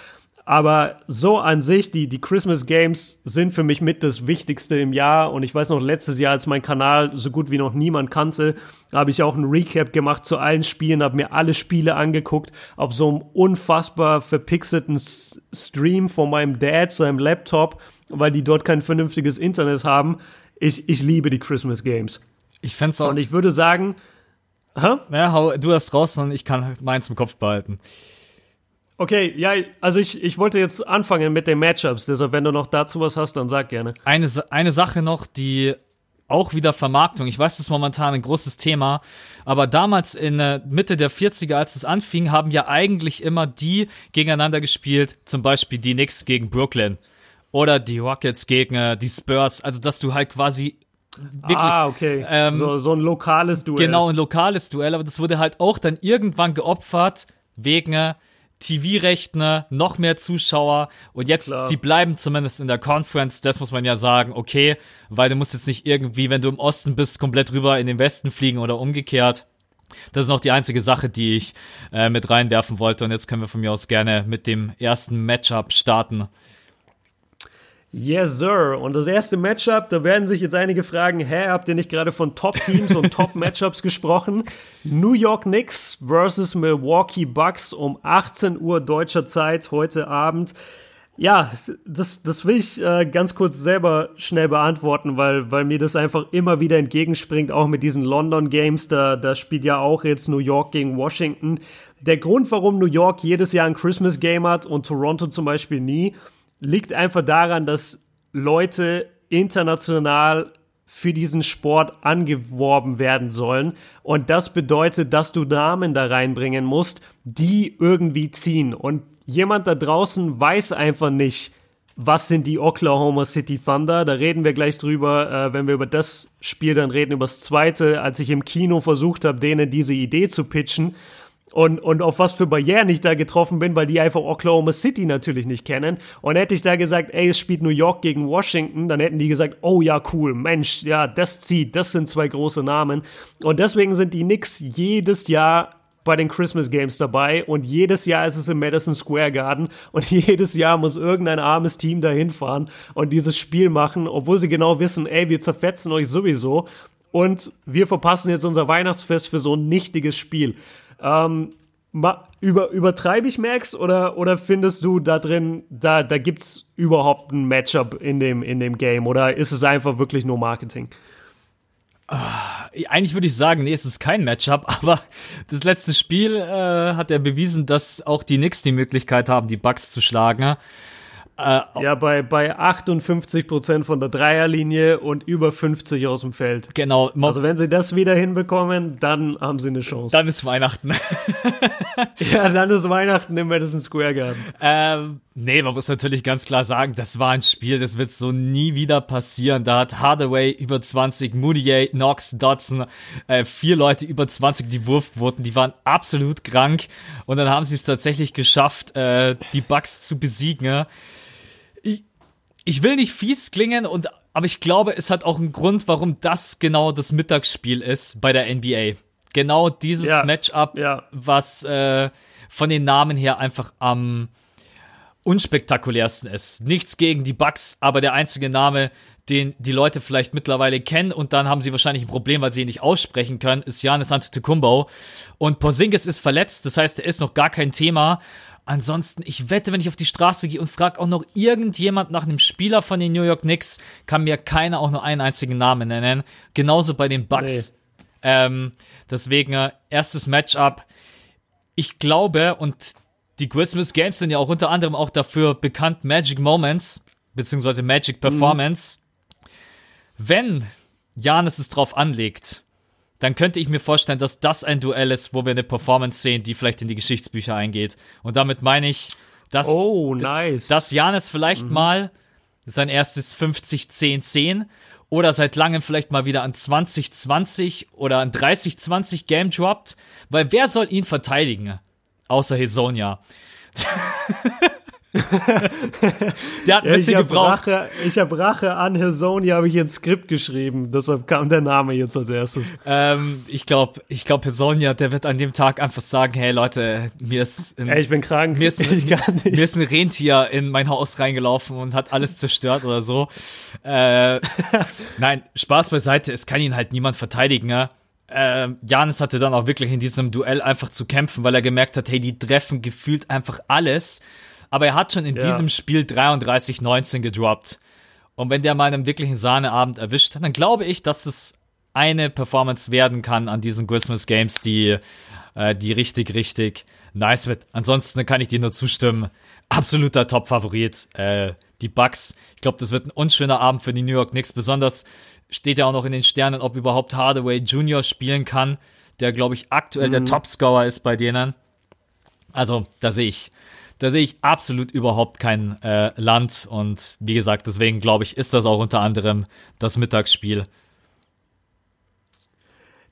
Aber so an sich, die, die Christmas Games sind für mich mit das Wichtigste im Jahr. Und ich weiß noch, letztes Jahr, als mein Kanal so gut wie noch niemand kannte, habe ich auch ein Recap gemacht zu allen Spielen, habe mir alle Spiele angeguckt auf so einem unfassbar verpixelten Stream von meinem Dad, seinem Laptop, weil die dort kein vernünftiges Internet haben. Ich, ich liebe die Christmas Games. Ich fände auch, Und ich würde sagen, hä? ja, hau, du hast draußen und ich kann meins im Kopf behalten. Okay, ja, also ich, ich wollte jetzt anfangen mit den Matchups, deshalb, wenn du noch dazu was hast, dann sag gerne. Eine, eine Sache noch, die auch wieder Vermarktung. Ich weiß, das ist momentan ein großes Thema, aber damals in äh, Mitte der 40er, als es anfing, haben ja eigentlich immer die gegeneinander gespielt, zum Beispiel die Knicks gegen Brooklyn oder die Rockets gegen äh, die Spurs. Also, dass du halt quasi wirklich. Ah, okay. Ähm, so, so ein lokales Duell. Genau, ein lokales Duell, aber das wurde halt auch dann irgendwann geopfert wegen TV-Rechten, noch mehr Zuschauer und jetzt, Klar. sie bleiben zumindest in der Conference, das muss man ja sagen, okay, weil du musst jetzt nicht irgendwie, wenn du im Osten bist, komplett rüber in den Westen fliegen oder umgekehrt. Das ist noch die einzige Sache, die ich äh, mit reinwerfen wollte und jetzt können wir von mir aus gerne mit dem ersten Matchup starten. Yes, sir. Und das erste Matchup, da werden sich jetzt einige fragen, hä, habt ihr nicht gerade von Top-Teams und Top-Matchups gesprochen? New York Knicks versus Milwaukee Bucks um 18 Uhr deutscher Zeit heute Abend. Ja, das, das will ich äh, ganz kurz selber schnell beantworten, weil, weil mir das einfach immer wieder entgegenspringt, auch mit diesen London Games, da, da spielt ja auch jetzt New York gegen Washington. Der Grund, warum New York jedes Jahr ein Christmas Game hat und Toronto zum Beispiel nie, liegt einfach daran, dass Leute international für diesen Sport angeworben werden sollen. Und das bedeutet, dass du Namen da reinbringen musst, die irgendwie ziehen. Und jemand da draußen weiß einfach nicht, was sind die Oklahoma City Thunder. Da reden wir gleich drüber, äh, wenn wir über das Spiel dann reden, über das zweite, als ich im Kino versucht habe, denen diese Idee zu pitchen und, und auf was für Barrieren ich da getroffen bin, weil die einfach Oklahoma City natürlich nicht kennen. Und hätte ich da gesagt, ey, es spielt New York gegen Washington, dann hätten die gesagt, oh ja, cool, Mensch, ja, das zieht, das sind zwei große Namen. Und deswegen sind die Knicks jedes Jahr bei den Christmas Games dabei und jedes Jahr ist es im Madison Square Garden und jedes Jahr muss irgendein armes Team dahin fahren und dieses Spiel machen, obwohl sie genau wissen, ey, wir zerfetzen euch sowieso und wir verpassen jetzt unser Weihnachtsfest für so ein nichtiges Spiel. Ähm, über, übertreibe ich Max oder, oder findest du da drin, da, da gibt es überhaupt ein Matchup in dem, in dem Game oder ist es einfach wirklich nur Marketing? Eigentlich würde ich sagen, nee, es ist kein Matchup, aber das letzte Spiel äh, hat ja bewiesen, dass auch die Knicks die Möglichkeit haben, die Bucks zu schlagen. Äh, ja, bei, bei 58 Prozent von der Dreierlinie und über 50 aus dem Feld. Genau. Also wenn sie das wieder hinbekommen, dann haben sie eine Chance. Dann ist Weihnachten. ja, dann ist Weihnachten im Madison Square Garden. Ähm, nee, man muss natürlich ganz klar sagen, das war ein Spiel, das wird so nie wieder passieren. Da hat Hardaway über 20, Moutier, Knox, Dodson, äh, vier Leute über 20 die Wurfquoten, die waren absolut krank. Und dann haben sie es tatsächlich geschafft, äh, die Bucks zu besiegen ich will nicht fies klingen und aber ich glaube, es hat auch einen Grund, warum das genau das Mittagsspiel ist bei der NBA. Genau dieses Ja, Matchup, ja. was äh, von den Namen her einfach am unspektakulärsten ist. Nichts gegen die Bucks, aber der einzige Name, den die Leute vielleicht mittlerweile kennen und dann haben sie wahrscheinlich ein Problem, weil sie ihn nicht aussprechen können, ist Giannis Antetokounmpo. Und Porzingis ist verletzt, das heißt, er ist noch gar kein Thema. Ansonsten, ich wette, wenn ich auf die Straße gehe und frage auch noch irgendjemand nach einem Spieler von den New York Knicks, kann mir keiner auch nur einen einzigen Namen nennen. Genauso bei den Bucks. Ähm, deswegen, äh, erstes Matchup. Ich glaube, und die Christmas Games sind ja auch unter anderem auch dafür bekannt, Magic Moments, beziehungsweise Magic Performance. Wenn Janis es drauf anlegt, dann könnte ich mir vorstellen, dass das ein Duell ist, wo wir eine Performance sehen, die vielleicht in die Geschichtsbücher eingeht. Und damit meine ich, dass, Oh, nice. dass Janis vielleicht mal sein erstes 50-10-10 oder seit langem vielleicht mal wieder an 20-20 oder an 30-20 Game droppt, weil wer soll ihn verteidigen? Außer Hesonia. Der hat ein ich bisschen habe gebraucht. Rache, ich hab Rache an Hesonia, habe ich ins Skript geschrieben. Deshalb kam der Name jetzt als erstes. Ähm, ich glaube, ich glaube, Sonja, der wird an dem Tag einfach sagen, hey Leute, mir ist, ein, Ey, ich bin krank. mir, ist, ich nicht. mir ist ein Rentier in mein Haus reingelaufen und hat alles zerstört oder so. Äh, nein, Spaß beiseite, es kann ihn halt niemand verteidigen. Ja? Ähm, Janis hatte dann auch wirklich in diesem Duell einfach zu kämpfen, weil er gemerkt hat, hey, die treffen gefühlt einfach alles. Aber er hat schon in Ja. diesem Spiel 33-19 gedroppt. Und wenn der mal einen wirklichen Sahneabend erwischt, dann glaube ich, dass es eine Performance werden kann an diesen Christmas Games, die, äh, die richtig, richtig nice wird. Ansonsten kann ich dir nur zustimmen. Absoluter Top-Favorit. Äh, die Bucks. Ich glaube, das wird ein unschöner Abend für die New York Knicks. Besonders steht ja auch noch in den Sternen, ob überhaupt Hardaway Jr. spielen kann, der, glaube ich, aktuell mhm. der Topscorer ist bei denen. Also, da sehe ich, da sehe ich absolut überhaupt kein äh, Land. Und wie gesagt, deswegen glaube ich, ist das auch unter anderem das Mittagsspiel.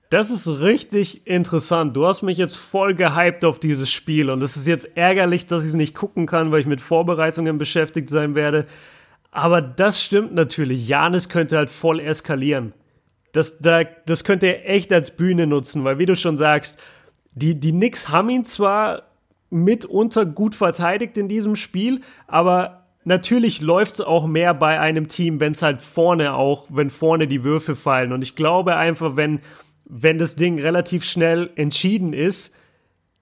Das ist richtig interessant. Du hast mich jetzt voll gehypt auf dieses Spiel und es ist jetzt ärgerlich, dass ich es nicht gucken kann, weil ich mit Vorbereitungen beschäftigt sein werde. Aber das stimmt natürlich. Janis könnte halt voll eskalieren. Das, da, das könnte er echt als Bühne nutzen, weil wie du schon sagst, die, die Knicks haben ihn zwar mitunter gut verteidigt in diesem Spiel, aber natürlich läuft es auch mehr bei einem Team, wenn es halt vorne auch, wenn vorne die Würfe fallen. Und ich glaube einfach, wenn, wenn das Ding relativ schnell entschieden ist,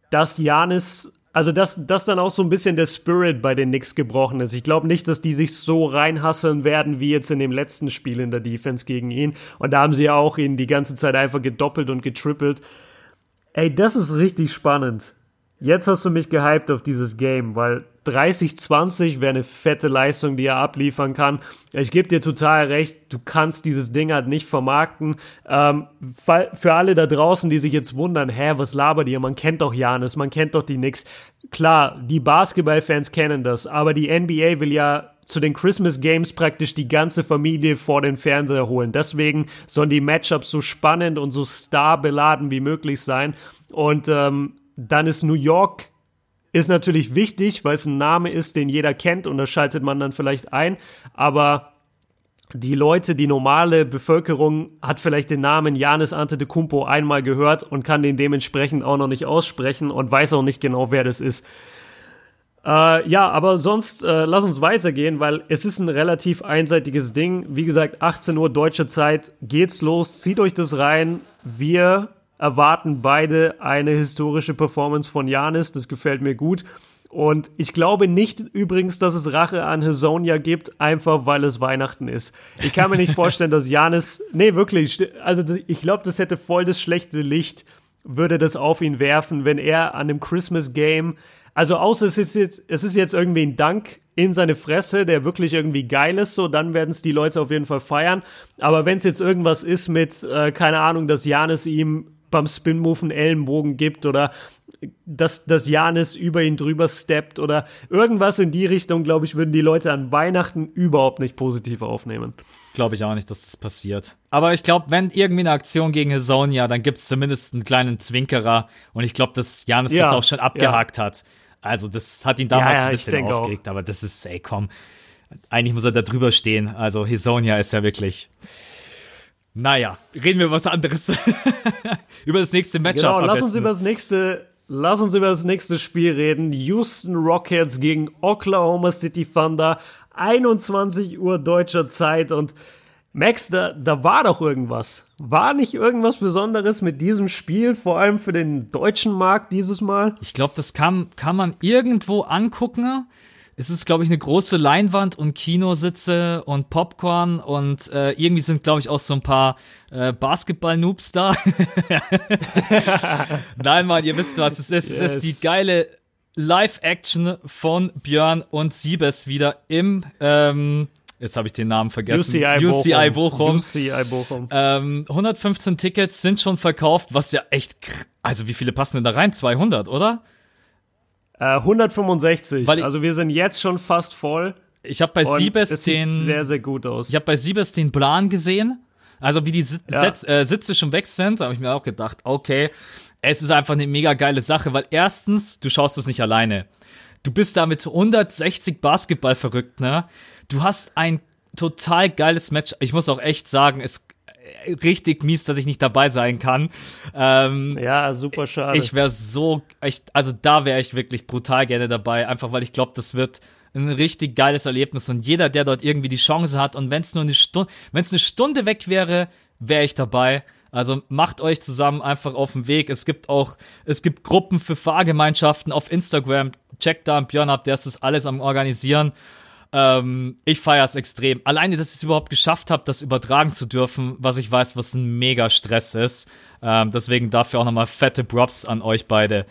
dass Janis, also dass, dass dann auch so ein bisschen der Spirit bei den Knicks gebrochen ist. Ich glaube nicht, dass die sich so reinhasseln werden wie jetzt in dem letzten Spiel in der Defense gegen ihn. Und da haben sie ja auch ihn die ganze Zeit einfach gedoppelt und getrippelt. Ey, das ist richtig spannend. Jetzt hast du mich gehypt auf dieses Game, weil 30-20 wäre eine fette Leistung, die er abliefern kann. Ich gebe dir total recht, du kannst dieses Ding halt nicht vermarkten. Ähm, für alle da draußen, die sich jetzt wundern, hä, was labert ihr? Man kennt doch Janis, man kennt doch die Knicks. Klar, die Basketballfans kennen das, aber die NBA will ja zu den Christmas Games praktisch die ganze Familie vor den Fernseher holen. Deswegen sollen die Matchups so spannend und so starbeladen wie möglich sein. Und ähm, dann ist New York ist natürlich wichtig, weil es ein Name ist, den jeder kennt und da schaltet man dann vielleicht ein. Aber die Leute, die normale Bevölkerung hat vielleicht den Namen Janis Antetokounmpo einmal gehört und kann den dementsprechend auch noch nicht aussprechen und weiß auch nicht genau, wer das ist. Äh, ja, aber sonst äh, lass uns weitergehen, weil es ist ein relativ einseitiges Ding. Wie gesagt, 18 Uhr deutsche Zeit geht's los. Zieht euch das rein. Wir erwarten beide eine historische Performance von Janis. Das gefällt mir gut. Und ich glaube nicht übrigens, dass es Rache an Hasonia gibt, einfach weil es Weihnachten ist. Ich kann mir nicht vorstellen, dass Janis, nee, wirklich, also ich glaube, das hätte voll das schlechte Licht, würde das auf ihn werfen, wenn er an dem Christmas Game, also außer es ist jetzt, es ist jetzt irgendwie ein Dank in seine Fresse, der wirklich irgendwie geil ist, so, dann werden es die Leute auf jeden Fall feiern. Aber wenn es jetzt irgendwas ist mit, äh, keine Ahnung, dass Janis ihm beim Spin-Move einen Ellenbogen gibt oder dass, dass Janis über ihn drüber steppt oder irgendwas in die Richtung, glaube ich, würden die Leute an Weihnachten überhaupt nicht positiv aufnehmen. Glaube ich auch nicht, dass das passiert. Aber ich glaube, wenn irgendwie eine Aktion gegen Hasonia, dann gibt es zumindest einen kleinen Zwinkerer und ich glaube, dass Janis ja, das auch schon abgehakt ja. hat. Also das hat ihn damals ja, ein bisschen aufgeregt, aber das ist, ey komm, eigentlich muss er da drüber stehen. Also Hasonia ist ja wirklich naja, reden wir über was anderes. über das nächste Matchup. Genau, lass uns über das nächste, lass uns über das nächste Spiel reden. Houston Rockets gegen Oklahoma City Thunder. 21 Uhr deutscher Zeit und Max, da, da war doch irgendwas. War nicht irgendwas Besonderes mit diesem Spiel, vor allem für den deutschen Markt dieses Mal? Ich glaube, das kann, kann man irgendwo angucken es ist, glaube ich, eine große Leinwand und Kinositze und Popcorn und äh, irgendwie sind, glaube ich, auch so ein paar äh, Basketball-Noobs da. Nein, Mann, ihr wisst, was es ist. Yes. Es ist die geile Live-Action von Björn und Siebes wieder im ähm, Jetzt habe ich den Namen vergessen. UCI, UCI Bochum. UCI Bochum. Ähm, 115 Tickets sind schon verkauft, was ja echt. Also, wie viele passen denn da rein? 200, oder? 165. Weil also wir sind jetzt schon fast voll. Ich habe bei Siebes den sehr sehr gut aus. Ich habe bei Siebes den Plan gesehen. Also wie die Sit ja. Sitz, äh, Sitze schon weg sind, habe ich mir auch gedacht, okay, es ist einfach eine mega geile Sache, weil erstens, du schaust es nicht alleine. Du bist da mit 160 Basketball verrückt, ne? Du hast ein total geiles Match. Ich muss auch echt sagen, es richtig mies, dass ich nicht dabei sein kann. Ähm, ja, super schade. Ich wäre so, ich, also da wäre ich wirklich brutal gerne dabei, einfach weil ich glaube, das wird ein richtig geiles Erlebnis und jeder, der dort irgendwie die Chance hat und wenn es nur eine Stunde, wenn es eine Stunde weg wäre, wäre ich dabei. Also macht euch zusammen einfach auf den Weg. Es gibt auch, es gibt Gruppen für Fahrgemeinschaften auf Instagram. Checkt da Björn ab, der ist das alles am organisieren. Ähm, ich feiere es extrem. Alleine, dass ich es überhaupt geschafft habe, das übertragen zu dürfen, was ich weiß, was ein mega Stress ist. Ähm, deswegen dafür auch nochmal fette Props an euch beide.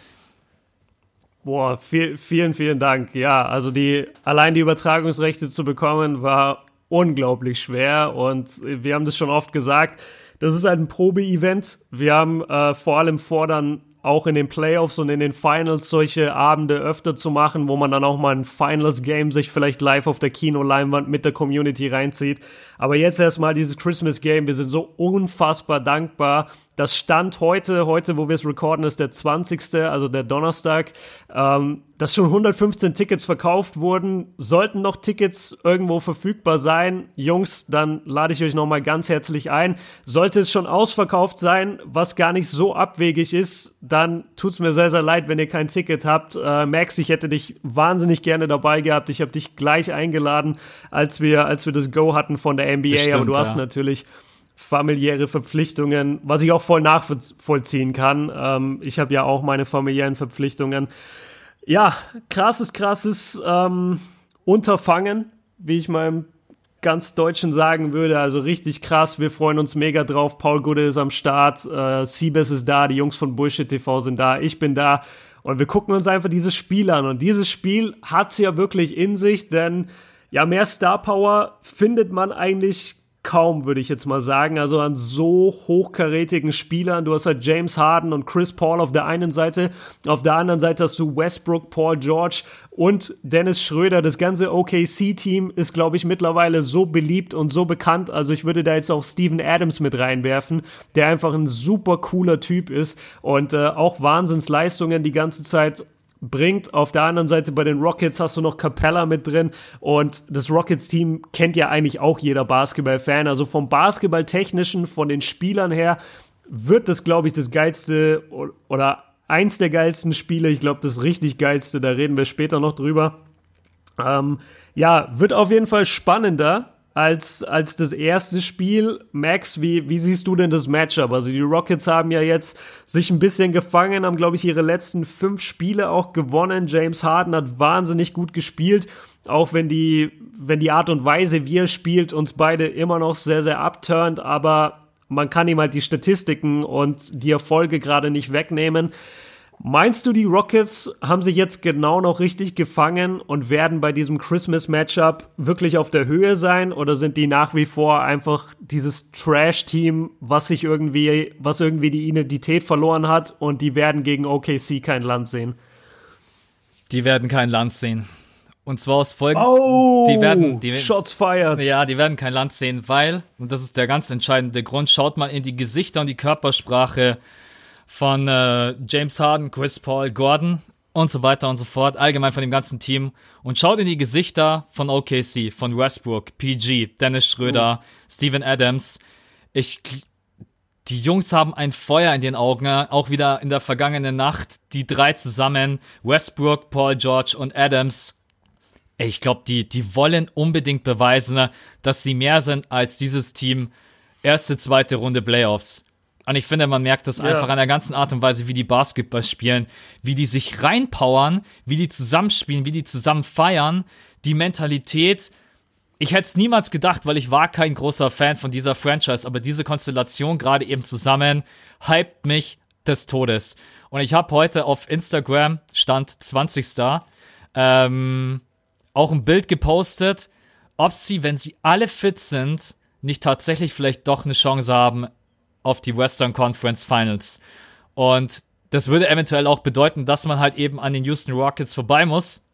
Boah, viel, vielen, vielen Dank. Ja, also die, allein die Übertragungsrechte zu bekommen, war unglaublich schwer und wir haben das schon oft gesagt. Das ist halt ein Probe-Event. Wir haben äh, vor allem vor, dann auch in den Playoffs und in den Finals solche Abende öfter zu machen, wo man dann auch mal ein Finals-Game sich vielleicht live auf der Kinoleinwand mit der Community reinzieht. Aber jetzt erstmal dieses Christmas-Game. Wir sind so unfassbar dankbar, das Stand heute, heute, wo wir es recorden, ist der 20., also der Donnerstag, ähm, dass schon 115 Tickets verkauft wurden. Sollten noch Tickets irgendwo verfügbar sein, Jungs, dann lade ich euch nochmal ganz herzlich ein. Sollte es schon ausverkauft sein, was gar nicht so abwegig ist, dann tut's mir sehr, sehr leid, wenn ihr kein Ticket habt. Äh, Max, ich hätte dich wahnsinnig gerne dabei gehabt. Ich habe dich gleich eingeladen, als wir, als wir das Go hatten von der NBA, Stimmt, aber du hast ja. natürlich familiäre Verpflichtungen, was ich auch voll nachvollziehen kann. Ähm, ich habe ja auch meine familiären Verpflichtungen. Ja, krasses, krasses ähm, Unterfangen, wie ich mal im ganz Deutschen sagen würde. Also richtig krass. Wir freuen uns mega drauf. Paul Gude ist am Start. Äh, Siebes ist da. Die Jungs von Bullshit TV sind da. Ich bin da. Und wir gucken uns einfach dieses Spiel an. Und dieses Spiel hat's ja wirklich in sich, denn ja, mehr Star Power findet man eigentlich kaum, würde ich jetzt mal sagen. Also an so hochkarätigen Spielern. Du hast halt James Harden und Chris Paul auf der einen Seite. Auf der anderen Seite hast du Westbrook, Paul George und Dennis Schröder. Das ganze OKC-Team ist, glaube ich, mittlerweile so beliebt und so bekannt. Also ich würde da jetzt auch Steven Adams mit reinwerfen, der einfach ein super cooler Typ ist und äh, auch Wahnsinnsleistungen die ganze Zeit bringt. Auf der anderen Seite bei den Rockets hast du noch Capella mit drin und das Rockets-Team kennt ja eigentlich auch jeder Basketball-Fan. Also vom Basketball-technischen, von den Spielern her, wird das, glaube ich, das geilste oder eins der geilsten Spiele. Ich glaube, das richtig geilste, da reden wir später noch drüber. Ähm, ja, wird auf jeden Fall spannender als, als das erste Spiel. Max, wie, wie siehst du denn das Matchup? Also die Rockets haben ja jetzt sich ein bisschen gefangen, haben, glaube ich, ihre letzten fünf Spiele auch gewonnen. James Harden hat wahnsinnig gut gespielt, auch wenn die, wenn die Art und Weise, wie er spielt, uns beide immer noch sehr, sehr abturnt, aber man kann ihm halt die Statistiken und die Erfolge gerade nicht wegnehmen. Meinst du, die Rockets haben sich jetzt genau noch richtig gefangen und werden bei diesem Christmas-Matchup wirklich auf der Höhe sein oder sind die nach wie vor einfach dieses Trash-Team, was sich irgendwie, was irgendwie die Identität verloren hat und die werden gegen OKC kein Land sehen? Die werden kein Land sehen. Und zwar aus folgendem. Oh, die werden, die, Shots fired. Ja, die werden kein Land sehen, weil, und das ist der ganz entscheidende Grund, schaut mal in die Gesichter und die Körpersprache von äh, James Harden, Chris Paul, Gordon und so weiter und so fort, allgemein von dem ganzen Team und schaut in die Gesichter von OKC, von Westbrook, PG, Dennis Schröder, Steven Adams. Ich die Jungs haben ein Feuer in den Augen, auch wieder in der vergangenen Nacht, die drei zusammen, Westbrook, Paul George und Adams. Ich glaube, die, die wollen unbedingt beweisen, dass sie mehr sind als dieses Team. Erste, zweite Runde Playoffs. Und ich finde, man merkt das Ja. einfach an der ganzen Art und Weise, wie die Basketball spielen, wie die sich reinpowern, wie die zusammenspielen, wie die zusammen feiern, die Mentalität. Ich hätte es niemals gedacht, weil ich war kein großer Fan von dieser Franchise, aber diese Konstellation gerade eben zusammen hypt mich des Todes. Und ich habe heute auf Instagram, Stand 20. Ähm, auch ein Bild gepostet, ob sie, wenn sie alle fit sind, nicht tatsächlich vielleicht doch eine Chance haben auf die Western Conference Finals. Und das würde eventuell auch bedeuten, dass man halt eben an den Houston Rockets vorbei muss.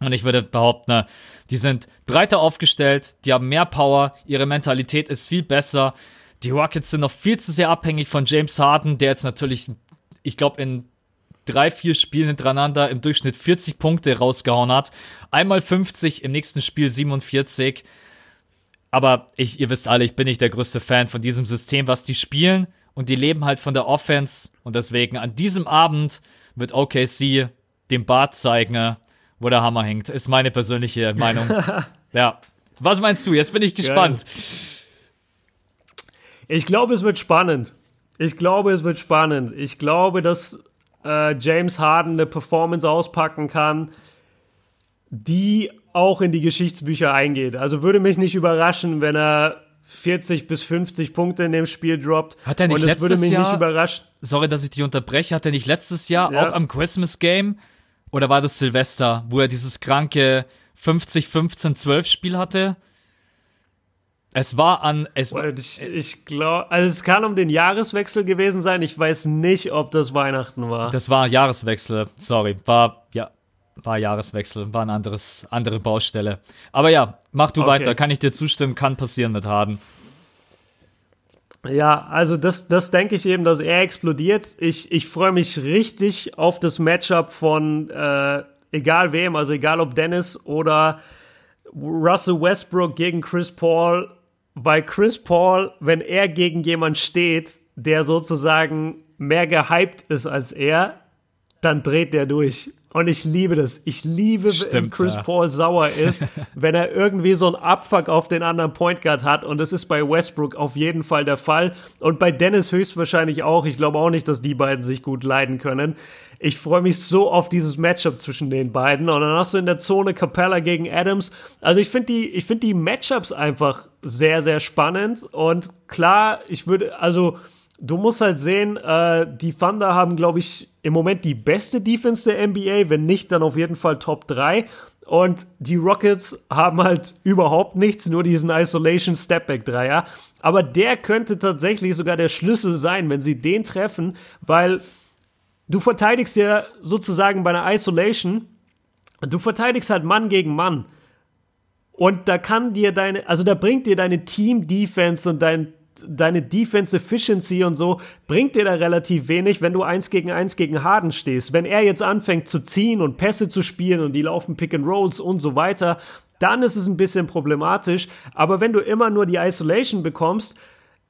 Und ich würde behaupten, die sind breiter aufgestellt, die haben mehr Power, ihre Mentalität ist viel besser. Die Rockets sind noch viel zu sehr abhängig von James Harden, der jetzt natürlich, ich glaube, in drei, vier Spielen hintereinander im Durchschnitt 40 Punkte rausgehauen hat. Einmal 50, im nächsten Spiel 47. Aber ich, ihr wisst alle, ich bin nicht der größte Fan von diesem System, was die spielen. Und die leben halt von der Offense. Und deswegen an diesem Abend wird OKC dem Bart zeigen, wo der Hammer hängt. Ist meine persönliche Meinung. ja. Was meinst du? Jetzt bin ich gespannt. Ich glaube, es wird spannend. Ich glaube, es wird spannend. Ich glaube, dass äh, James Harden eine Performance auspacken kann, die auch in die Geschichtsbücher eingeht. Also würde mich nicht überraschen, wenn er 40 bis 50 Punkte in dem Spiel droppt. Hat er nicht Und es würde letztes mich Jahr- nicht überraschen. Sorry, dass ich dich unterbreche. Hat er nicht letztes Jahr Ja. auch am Christmas Game oder war das Silvester, wo er dieses kranke 50, 15, 12 Spiel hatte? Es war an, es Ich, ich glaube, also es kann um den Jahreswechsel gewesen sein. Ich weiß nicht, ob das Weihnachten war. das war Jahreswechsel, sorry, war, ja, war Jahreswechsel, war ein anderes, andere Baustelle. Aber ja, mach du Okay. weiter, kann ich dir zustimmen, kann passieren mit Harden. Ja, also das, das denke ich eben, dass er explodiert. Ich, ich freue mich richtig auf das Matchup von äh, egal wem, also egal ob Dennis oder Russell Westbrook gegen Chris Paul, weil Chris Paul, wenn er gegen jemand steht, der sozusagen mehr gehypt ist als er, dann dreht der durch. Und ich liebe das. Ich liebe, wenn Stimmt, Chris ja. Paul sauer ist, wenn er irgendwie so einen Abfuck auf den anderen Point Guard hat. Und das ist bei Westbrook auf jeden Fall der Fall. Und bei Dennis höchstwahrscheinlich auch. Ich glaube auch nicht, dass die beiden sich gut leiden können. Ich freue mich so auf dieses Matchup zwischen den beiden. Und dann hast du in der Zone Capella gegen Adams. Also ich finde die, ich finde die Matchups einfach sehr, sehr spannend. Und klar, ich würde, also, Du musst halt sehen, äh, die Thunder haben, glaube ich, im Moment die beste Defense der NBA, wenn nicht, dann auf jeden Fall Top 3. Und die Rockets haben halt überhaupt nichts, nur diesen Isolation Stepback Dreier. Aber der könnte tatsächlich sogar der Schlüssel sein, wenn sie den treffen, weil du verteidigst ja sozusagen bei einer Isolation, du verteidigst halt Mann gegen Mann. Und da kann dir deine, also da bringt dir deine Team-Defense und dein, deine Defense Efficiency und so, bringt dir da relativ wenig, wenn du eins gegen eins gegen Harden stehst. Wenn er jetzt anfängt zu ziehen und Pässe zu spielen und die laufen Pick and Rolls und so weiter, dann ist es ein bisschen problematisch. Aber wenn du immer nur die Isolation bekommst,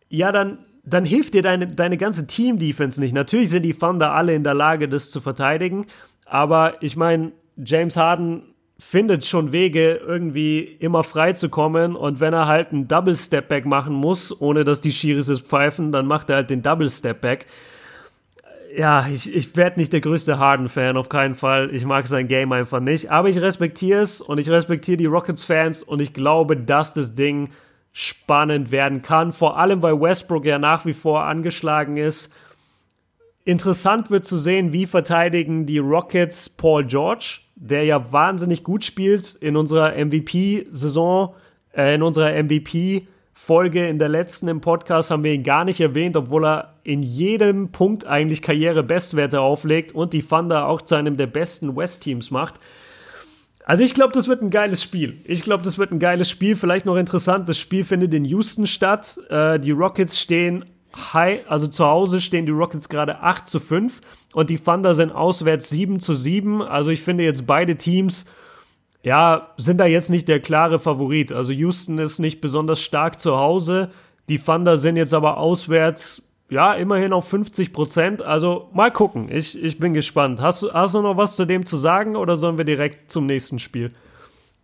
ja, dann, dann hilft dir deine, deine ganze Team-Defense nicht. Natürlich sind die Thunder alle in der Lage, das zu verteidigen. Aber ich meine, James Harden findet schon Wege, irgendwie immer frei zu kommen. Und wenn er halt einen Double-Step-Back machen muss, ohne dass die Schiris es pfeifen, dann macht er halt den Double-Step-Back. Ja, ich, ich werde nicht der größte Harden-Fan, auf keinen Fall. Ich mag sein Game einfach nicht. Aber ich respektiere es und ich respektiere die Rockets-Fans und ich glaube, dass das Ding spannend werden kann. Vor allem, weil Westbrook ja nach wie vor angeschlagen ist. Interessant wird zu sehen, wie verteidigen die Rockets Paul George, der ja wahnsinnig gut spielt in unserer MVP-Saison, äh, in unserer MVP-Folge in der letzten im Podcast haben wir ihn gar nicht erwähnt, obwohl er in jedem Punkt eigentlich Karriere-Bestwerte auflegt und die Thunder auch zu einem der besten West-Teams macht. Also ich glaube, das wird ein geiles Spiel. Ich glaube, das wird ein geiles Spiel. Vielleicht noch interessant, das Spiel findet in Houston statt. Äh, die Rockets stehen high, also zu Hause stehen die Rockets gerade 8 zu 5 und die Thunder sind auswärts 7 zu 7. Also ich finde jetzt beide Teams, ja, sind da jetzt nicht der klare Favorit. Also Houston ist nicht besonders stark zu Hause. Die Thunder sind jetzt aber auswärts, ja, immerhin auf 50 Prozent. Also mal gucken. Ich, ich bin gespannt. Hast, du- hast du noch was zu dem zu sagen oder sollen wir direkt zum nächsten Spiel?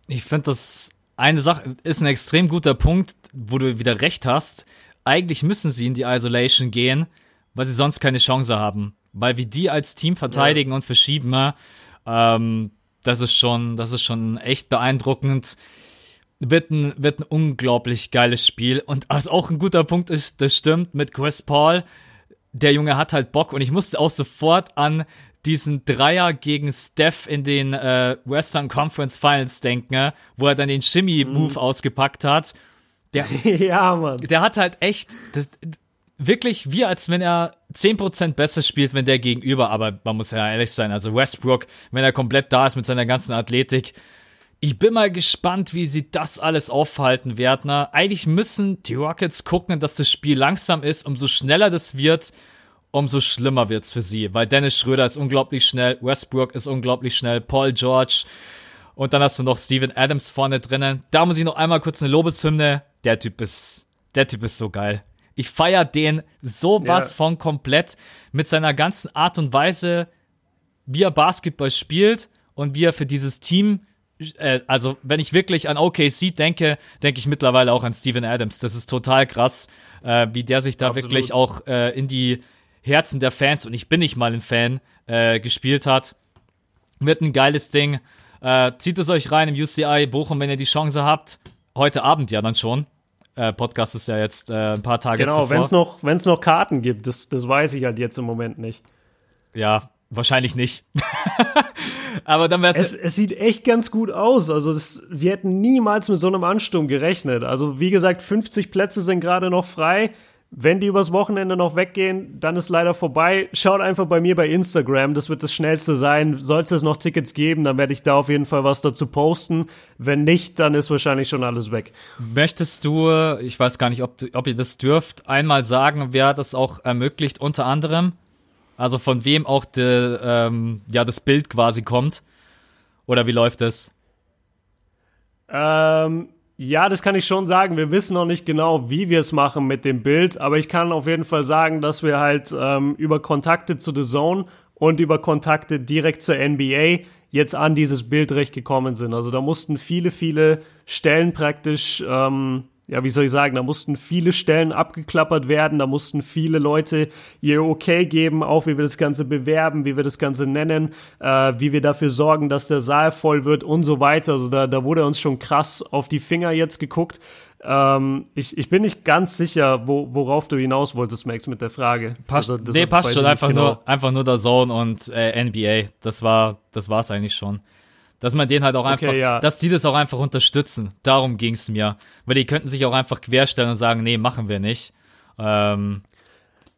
Ich finde das eine Sache ist ein extrem guter Punkt, wo du wieder recht hast. Eigentlich müssen sie in die Isolation gehen, weil sie sonst keine Chance haben. Weil wie die als Team verteidigen und verschieben, ähm, das ist schon, das ist schon echt beeindruckend. Wird ein, wird ein unglaublich geiles Spiel. Und was auch ein guter Punkt ist, das stimmt, mit Chris Paul. Der Junge hat halt Bock und ich musste auch sofort an diesen Dreier gegen Steph in den äh, Western Conference Finals denken, wo er dann den Shimmy-Move ausgepackt hat. Der, ja, Mann. der hat halt echt das, wirklich wie als wenn er 10% besser spielt, wenn der gegenüber, aber man muss ja ehrlich sein, also Westbrook, wenn er komplett da ist mit seiner ganzen Athletik, ich bin mal gespannt, wie sie das alles aufhalten werden. Na, Eigentlich müssen die Rockets gucken, dass das Spiel langsam ist. Umso schneller das wird, umso schlimmer wird's für sie. Weil Dennis Schröder ist unglaublich schnell, Westbrook ist unglaublich schnell, Paul George und dann hast du noch Steven Adams vorne drinnen. Da muss ich noch einmal kurz eine Lobeshymne. Der Typ ist, der Typ ist so geil. Ich feier den sowas Ja. von komplett mit seiner ganzen Art und Weise, wie er Basketball spielt und wie er für dieses Team, äh, also wenn ich wirklich an OKC denke, denke ich mittlerweile auch an Steven Adams. Das ist total krass, äh, wie der sich da Absolut. wirklich auch äh, in die Herzen der Fans, und ich bin nicht mal ein Fan, äh, gespielt hat. Wird ein geiles Ding. Äh, zieht es euch rein im UCI Bochum, wenn ihr die Chance habt. Heute Abend ja dann schon. Äh, Podcast ist ja jetzt äh, ein paar Tage Genau, zuvor. wenn es noch, wenn's noch Karten gibt, das, das weiß ich halt jetzt im Moment nicht. Ja, wahrscheinlich nicht. Aber dann wär's Es, es sieht echt ganz gut aus. Also das, wir hätten niemals mit so einem Ansturm gerechnet. Also wie gesagt, 50 Plätze sind gerade noch frei. Wenn die übers Wochenende noch weggehen, dann ist leider vorbei. Schaut einfach bei mir bei Instagram, das wird das schnellste sein. Sollte es noch Tickets geben, dann werde ich da auf jeden Fall was dazu posten. Wenn nicht, dann ist wahrscheinlich schon alles weg. Möchtest du, ich weiß gar nicht, ob, ob ihr das dürft, einmal sagen, wer das auch ermöglicht, unter anderem? Also von wem auch de, ähm, ja, das Bild quasi kommt? Oder wie läuft es? Ähm, ja, das kann ich schon sagen. Wir wissen noch nicht genau, wie wir es machen mit dem Bild, aber ich kann auf jeden Fall sagen, dass wir halt ähm, über Kontakte zu The Zone und über Kontakte direkt zur NBA jetzt an dieses Bildrecht gekommen sind. Also da mussten viele, viele Stellen praktisch, ähm, ja, wie soll ich sagen, da mussten viele Stellen abgeklappert werden, da mussten viele Leute ihr Okay geben, auch wie wir das Ganze bewerben, wie wir das Ganze nennen, äh, wie wir dafür sorgen, dass der Saal voll wird und so weiter. Also da, da wurde uns schon krass auf die Finger jetzt geguckt. Ähm, ich, ich bin nicht ganz sicher, wo, worauf du hinaus wolltest, Max, mit der Frage. Passt, Also, nee, passt schon. Einfach genau. nur, einfach nur der Zone und äh, NBA. Das war, das war's eigentlich schon. Dass man den halt auch einfach, ja. dass die das auch einfach unterstützen. Darum ging's mir. Weil die könnten sich auch einfach querstellen und sagen, nee, machen wir nicht. Ähm,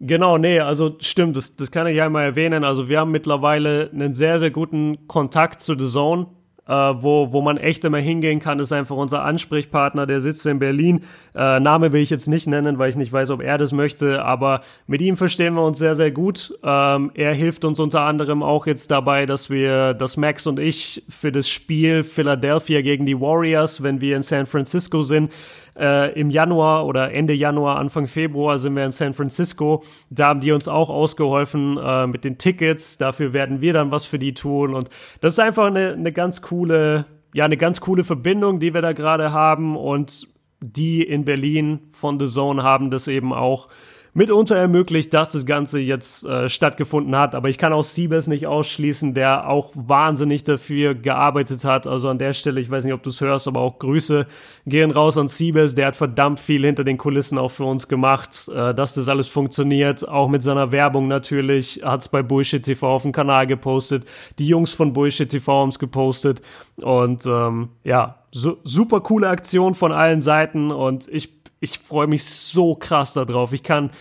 Genau, nee, also stimmt, das, das kann ich ja mal erwähnen. Also wir haben mittlerweile einen sehr, sehr guten Kontakt zu The Zone. Äh, wo, wo man echt immer hingehen kann, ist einfach unser Ansprechpartner, der sitzt in Berlin. Äh, Name will ich jetzt nicht nennen, weil ich nicht weiß, ob er das möchte, aber mit ihm verstehen wir uns sehr, sehr gut. Ähm, er hilft uns unter anderem auch jetzt dabei, dass wir, dass Max und ich für das Spiel Philadelphia gegen die Warriors, wenn wir in San Francisco sind, äh, im Januar oder Ende Januar, Anfang Februar sind wir in San Francisco. Da haben die uns auch ausgeholfen äh, mit den Tickets. Dafür werden wir dann was für die tun. Und das ist einfach eine, eine ganz coole, ja, eine ganz coole Verbindung, die wir da gerade haben. Und die in Berlin von The Zone haben das eben auch mitunter ermöglicht, dass das Ganze jetzt äh, stattgefunden hat. Aber ich kann auch Siebes nicht ausschließen, der auch wahnsinnig dafür gearbeitet hat. Also an der Stelle, ich weiß nicht, ob du es hörst, aber auch Grüße gehen raus an Siebes. Der hat verdammt viel hinter den Kulissen auch für uns gemacht, äh, dass das alles funktioniert. Auch mit seiner Werbung natürlich. Hat es bei Bullshit TV auf dem Kanal gepostet. Die Jungs von Bullshit TV haben es gepostet. Und ähm, ja, su super coole Aktion von allen Seiten. Und ich ich freue mich so krass darauf. Ich kann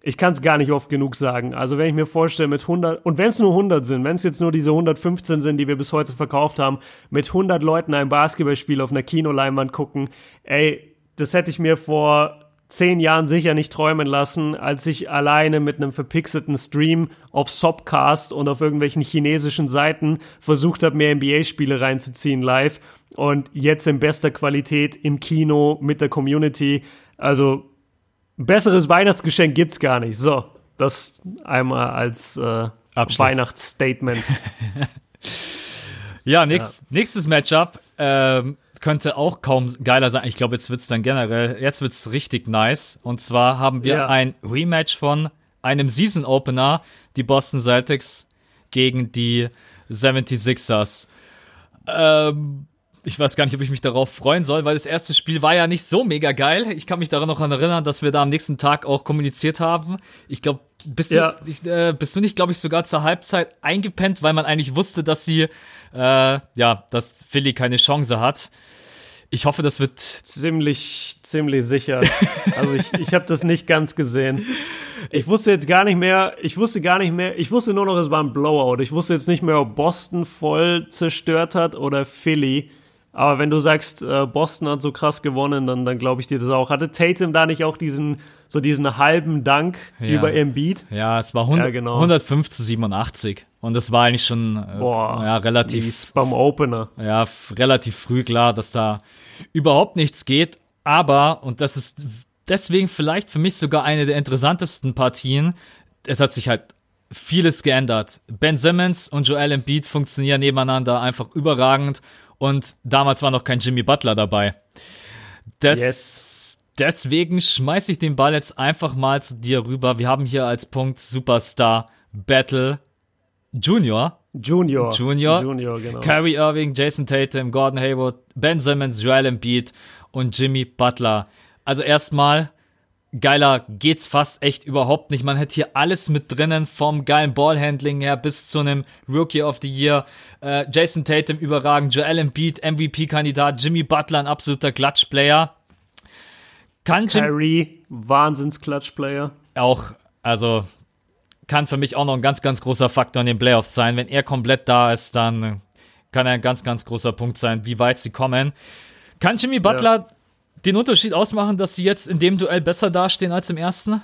ich kann es gar nicht oft genug sagen. Also wenn ich mir vorstelle, mit 100, und wenn es nur 100 sind, wenn es jetzt nur diese 115 sind, die wir bis heute verkauft haben, mit 100 Leuten ein Basketballspiel auf einer Kinoleinwand gucken, ey, das hätte ich mir vor zehn Jahren sicher nicht träumen lassen, als ich alleine mit einem verpixelten Stream auf Sopcast und auf irgendwelchen chinesischen Seiten versucht habe, mir NBA-Spiele reinzuziehen live und jetzt in bester Qualität im Kino mit der Community. Also ein besseres Weihnachtsgeschenk gibt's gar nicht. So, das einmal als äh, Abschluss. Weihnachtsstatement. ja, nächst, nächstes Matchup ähm, könnte auch kaum geiler sein. Ich glaube, jetzt wird's dann generell, jetzt wird's richtig nice. Und zwar haben wir Ja. ein Rematch von einem Season Opener, die Boston Celtics gegen die 76ers. Ähm, ich weiß gar nicht, ob ich mich darauf freuen soll, weil das erste Spiel war ja nicht so mega geil. Ich kann mich daran noch erinnern, dass wir da am nächsten Tag auch kommuniziert haben. Ich glaube, bist, Ja. du, ich, äh, bist du nicht, glaube ich, sogar zur Halbzeit eingepennt, weil man eigentlich wusste, dass sie, äh, ja, dass Philly keine Chance hat. Ich hoffe, das wird ziemlich, ziemlich sicher. Also ich, ich habe das nicht ganz gesehen. Ich wusste jetzt gar nicht mehr, ich wusste gar nicht mehr, ich wusste nur noch, es war ein Blowout. Ich wusste jetzt nicht mehr, ob Boston voll zerstört hat oder Philly. Aber wenn du sagst, äh, Boston hat so krass gewonnen, dann, dann glaube ich dir das auch. Hatte Tatum da nicht auch diesen, so diesen halben Dank Ja. über Embiid? Ja, es war 100, Ja, genau. 105 zu 87. Und das war eigentlich schon äh, Boah, ja, relativ, beim Opener. ja, relativ früh klar, dass da überhaupt nichts geht. Aber, und das ist deswegen vielleicht für mich sogar eine der interessantesten Partien, es hat sich halt vieles geändert. Ben Simmons und Joel Embiid funktionieren nebeneinander einfach überragend. Und damals war noch kein Jimmy Butler dabei. Das, Yes. Deswegen schmeiße ich den Ball jetzt einfach mal zu dir rüber. Wir haben hier als Punkt Superstar Battle Junior. Junior. Junior. Junior, genau. Kyrie Irving, Jason Tatum, Gordon Hayward, Ben Simmons, Joel Embiid und Jimmy Butler. Also erstmal, geiler geht's fast echt überhaupt nicht. Man hätte hier alles mit drinnen, vom geilen Ballhandling her bis zu einem Rookie of the Year. Äh, Jason Tatum überragend, Joel Embiid MVP-Kandidat, Jimmy Butler ein absoluter Klatschplayer. Kann Kyrie, Wahnsinns-Klatschplayer. Auch, also kann für mich auch noch ein ganz, ganz großer Faktor in den Playoffs sein. Wenn er komplett da ist, dann kann er ein ganz, ganz großer Punkt sein, wie weit sie kommen. Kann Jimmy Butler ja. Den Unterschied ausmachen, dass sie jetzt in dem Duell besser dastehen als im ersten?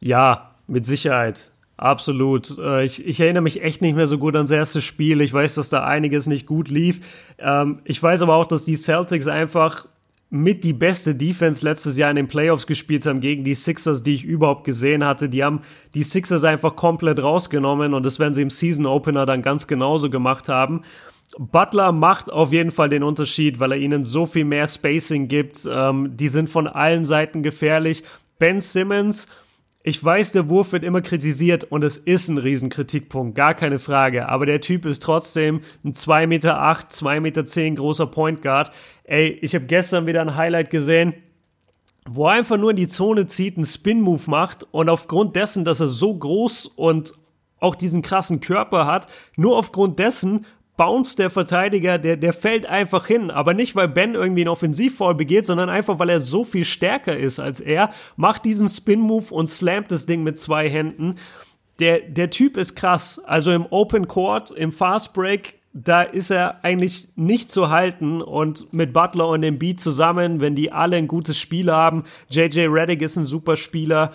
Ja, mit Sicherheit. Absolut. Äh, ich, ich, erinnere mich echt nicht mehr so gut ans erste Spiel. Ich weiß, dass da einiges nicht gut lief. Ähm, ich weiß aber auch, dass die Celtics einfach mit die beste Defense letztes Jahr in den Playoffs gespielt haben gegen die Sixers, die ich überhaupt gesehen hatte. Die haben die Sixers einfach komplett rausgenommen und das werden sie im Season Opener dann ganz genauso gemacht haben. Butler macht auf jeden Fall den Unterschied, weil er ihnen so viel mehr Spacing gibt. Ähm, die sind von allen Seiten gefährlich. Ben Simmons ich weiß, der Wurf wird immer kritisiert und es ist ein Riesenkritikpunkt, gar keine Frage. Aber der Typ ist trotzdem ein 2,8 Meter, 2,10 Meter großer Point Guard. Ey, ich habe gestern wieder ein Highlight gesehen, wo er einfach nur in die Zone zieht, einen Spin-Move macht und aufgrund dessen, dass er so groß und auch diesen krassen Körper hat, nur aufgrund dessen bounce der Verteidiger, der, der fällt einfach hin. Aber nicht, weil Ben irgendwie einen Offensivfall begeht, sondern einfach, weil er so viel stärker ist als er, macht diesen Spin-Move und slammt das Ding mit zwei Händen. Der, der Typ ist krass. Also im Open Court, im Fast Break, da ist er eigentlich nicht zu halten und mit Butler und dem Beat zusammen, wenn die alle ein gutes Spiel haben, JJ Reddick ist ein super Spieler,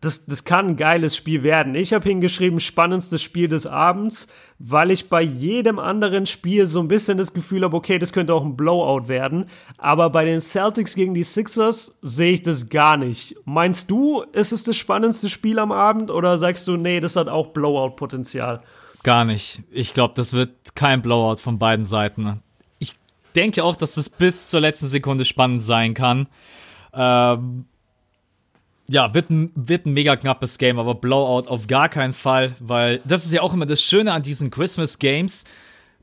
das, das kann ein geiles Spiel werden. Ich habe hingeschrieben, spannendstes Spiel des Abends, weil ich bei jedem anderen Spiel so ein bisschen das Gefühl habe, okay, das könnte auch ein Blowout werden. Aber bei den Celtics gegen die Sixers sehe ich das gar nicht. Meinst du, ist es das spannendste Spiel am Abend oder sagst du, nee, das hat auch Blowout-Potenzial? Gar nicht. Ich glaube, das wird kein Blowout von beiden Seiten. Ich denke auch, dass es bis zur letzten Sekunde spannend sein kann. Ähm, ja, wird ein, wird ein mega knappes Game, aber Blowout auf gar keinen Fall, weil das ist ja auch immer das Schöne an diesen Christmas Games.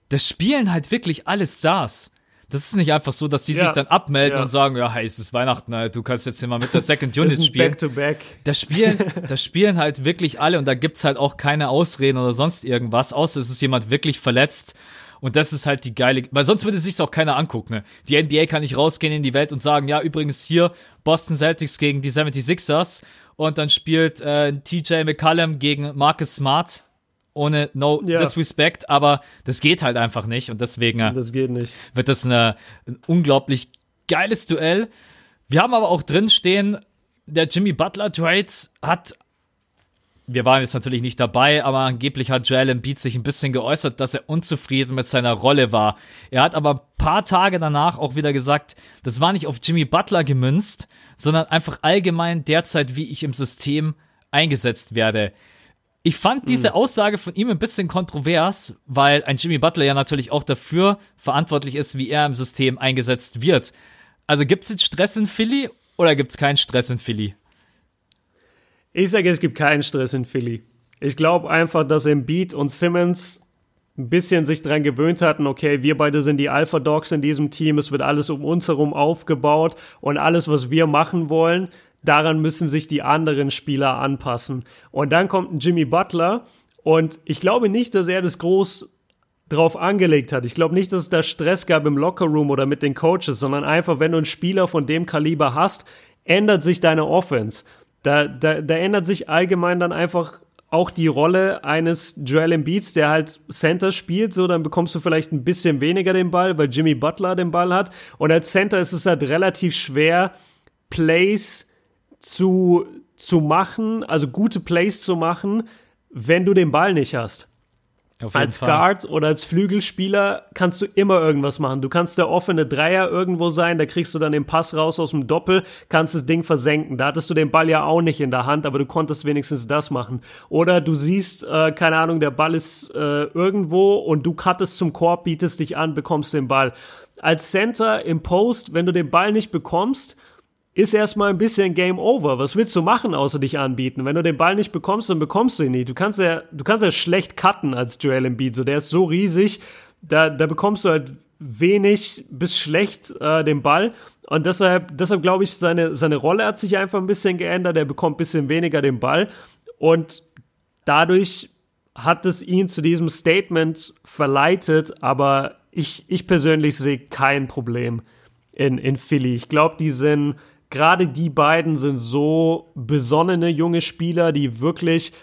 Das spielen halt wirklich alle Stars. Das ist nicht einfach so, dass die ja, sich dann abmelden ja. und sagen, ja, hey, es ist Weihnachten, ne? du kannst jetzt hier mal mit der Second Unit spielen. Back to back. Das spielen, das spielen halt wirklich alle und da gibt's halt auch keine Ausreden oder sonst irgendwas, außer es ist jemand wirklich verletzt und das ist halt die geile, weil sonst würde sich auch keiner angucken. Ne? Die NBA kann nicht rausgehen in die Welt und sagen, ja, übrigens hier Boston Celtics gegen die 76ers und dann spielt äh, TJ McCallum gegen Marcus Smart. Ohne no ja. disrespect, aber das geht halt einfach nicht und deswegen äh, das nicht. wird das eine, ein unglaublich geiles Duell. Wir haben aber auch drin stehen, der Jimmy Butler Trade hat wir waren jetzt natürlich nicht dabei, aber angeblich hat Joel Embiid sich ein bisschen geäußert, dass er unzufrieden mit seiner Rolle war. Er hat aber ein paar Tage danach auch wieder gesagt, das war nicht auf Jimmy Butler gemünzt, sondern einfach allgemein derzeit, wie ich im System eingesetzt werde. Ich fand diese hm. Aussage von ihm ein bisschen kontrovers, weil ein Jimmy Butler ja natürlich auch dafür verantwortlich ist, wie er im System eingesetzt wird. Also gibt es jetzt Stress in Philly oder gibt es keinen Stress in Philly? Ich sage, es gibt keinen Stress in Philly. Ich glaube einfach, dass Embiid und Simmons ein bisschen sich dran gewöhnt hatten, okay, wir beide sind die Alpha Dogs in diesem Team, es wird alles um uns herum aufgebaut und alles, was wir machen wollen, daran müssen sich die anderen Spieler anpassen. Und dann kommt Jimmy Butler und ich glaube nicht, dass er das groß drauf angelegt hat. Ich glaube nicht, dass es da Stress gab im Lockerroom oder mit den Coaches, sondern einfach, wenn du einen Spieler von dem Kaliber hast, ändert sich deine Offense. Da, da, da ändert sich allgemein dann einfach auch die Rolle eines Joel Embiids, der halt Center spielt, so dann bekommst du vielleicht ein bisschen weniger den Ball, weil Jimmy Butler den Ball hat. Und als Center ist es halt relativ schwer, Plays zu, zu machen, also gute Plays zu machen, wenn du den Ball nicht hast als Fall. Guard oder als Flügelspieler kannst du immer irgendwas machen. Du kannst der offene Dreier irgendwo sein, da kriegst du dann den Pass raus aus dem Doppel, kannst das Ding versenken. Da hattest du den Ball ja auch nicht in der Hand, aber du konntest wenigstens das machen. Oder du siehst, äh, keine Ahnung, der Ball ist äh, irgendwo und du cuttest zum Korb, bietest dich an, bekommst den Ball. Als Center im Post, wenn du den Ball nicht bekommst, ist erstmal ein bisschen Game Over. Was willst du machen, außer dich anbieten? Wenn du den Ball nicht bekommst, dann bekommst du ihn nicht. Du kannst ja, du kannst ja schlecht cutten als Joel Embiid. So, der ist so riesig. da, da bekommst du halt wenig bis schlecht äh, den Ball. Und deshalb, deshalb glaube ich, seine, seine Rolle hat sich einfach ein bisschen geändert. Er bekommt ein bisschen weniger den Ball. Und dadurch hat es ihn zu diesem Statement verleitet. Aber ich, ich persönlich sehe kein Problem in, in Philly. Ich glaube, die sind, gerade die beiden sind so besonnene junge Spieler, die wirklich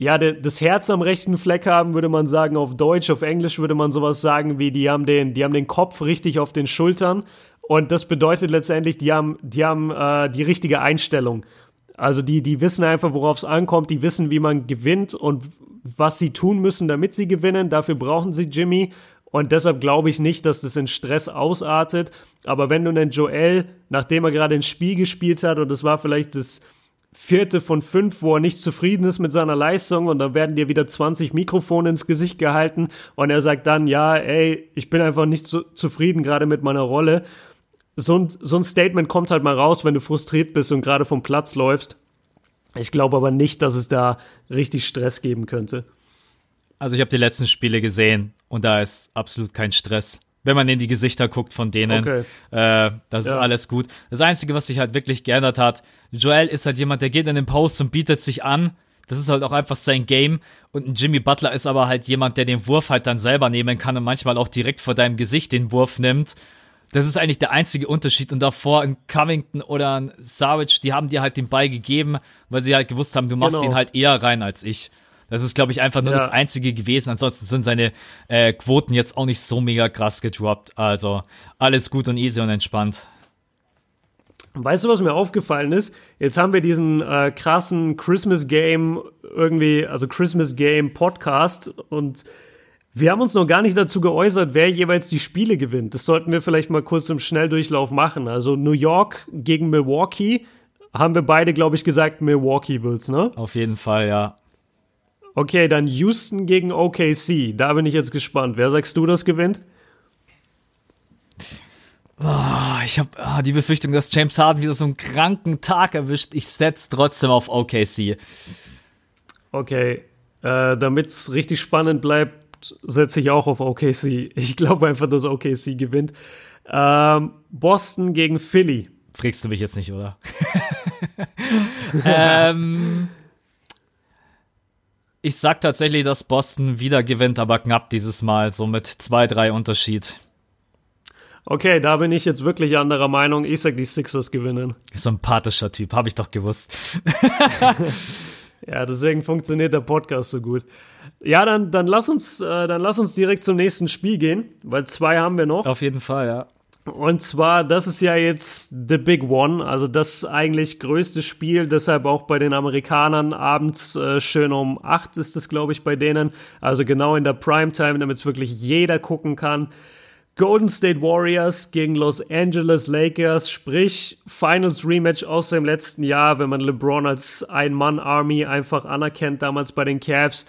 ja, das Herz am rechten Fleck haben, würde man sagen, auf Deutsch, auf Englisch würde man sowas sagen wie, die haben den, die haben den Kopf richtig auf den Schultern. Und das bedeutet letztendlich, die haben, die haben äh, die richtige Einstellung. Also die, die wissen einfach, worauf es ankommt, die wissen, wie man gewinnt und was sie tun müssen, damit sie gewinnen. Dafür brauchen sie Jimmy. Und deshalb glaube ich nicht, dass das in Stress ausartet. Aber wenn du einen Joel, nachdem er gerade ein Spiel gespielt hat, und das war vielleicht das vierte von fünf, wo er nicht zufrieden ist mit seiner Leistung und da werden dir wieder 20 Mikrofone ins Gesicht gehalten und er sagt dann, ja, ey, ich bin einfach nicht so zufrieden gerade mit meiner Rolle. So ein, so ein Statement kommt halt mal raus, wenn du frustriert bist und gerade vom Platz läufst. Ich glaube aber nicht, dass es da richtig Stress geben könnte. Also ich habe die letzten Spiele gesehen und da ist absolut kein Stress wenn man in die Gesichter guckt von denen. Okay. Äh, das ja. ist alles gut. Das Einzige, was sich halt wirklich geändert hat, Joel ist halt jemand, der geht in den Post und bietet sich an. Das ist halt auch einfach sein Game. Und ein Jimmy Butler ist aber halt jemand, der den Wurf halt dann selber nehmen kann und manchmal auch direkt vor deinem Gesicht den Wurf nimmt. Das ist eigentlich der einzige Unterschied. Und davor ein Covington oder ein Savage, die haben dir halt den Ball gegeben, weil sie halt gewusst haben, du machst genau. ihn halt eher rein als ich. Das ist, glaube ich, einfach nur ja. das Einzige gewesen. Ansonsten sind seine äh, Quoten jetzt auch nicht so mega krass gedroppt. Also alles gut und easy und entspannt. Weißt du, was mir aufgefallen ist? Jetzt haben wir diesen äh, krassen Christmas Game irgendwie, also Christmas Game Podcast und wir haben uns noch gar nicht dazu geäußert, wer jeweils die Spiele gewinnt. Das sollten wir vielleicht mal kurz im Schnelldurchlauf machen. Also New York gegen Milwaukee haben wir beide, glaube ich, gesagt, Milwaukee wird's, ne? Auf jeden Fall, ja. Okay, dann Houston gegen OKC. Da bin ich jetzt gespannt. Wer sagst du, das gewinnt? Oh, ich habe oh, ah, die Befürchtung, dass James Harden wieder so einen kranken Tag erwischt. Ich setze trotzdem auf OKC. Okay, äh, damit es richtig spannend bleibt, setze ich auch auf OKC. Ich glaube einfach, dass OKC gewinnt. Ähm, Boston gegen Philly. Fragst du mich jetzt nicht, oder? ähm, ich sag tatsächlich, dass Boston wieder gewinnt, aber knapp dieses Mal, so mit zwei, drei Unterschied. Okay, da bin ich jetzt wirklich anderer Meinung. Ich sag, die Sixers gewinnen. Sympathischer Typ, habe ich doch gewusst. ja, deswegen funktioniert der Podcast so gut. Ja, dann, dann, lass uns, äh, dann lass uns direkt zum nächsten Spiel gehen, weil zwei haben wir noch. Auf jeden Fall, ja. Und zwar, das ist ja jetzt the big one, also das eigentlich größte Spiel, deshalb auch bei den Amerikanern abends äh, schön um acht ist es, glaube ich, bei denen. Also genau in der Primetime, damit es wirklich jeder gucken kann. Golden State Warriors gegen Los Angeles Lakers, sprich Finals Rematch aus dem letzten Jahr, wenn man LeBron als Ein-Mann-Army einfach anerkennt, damals bei den Cavs.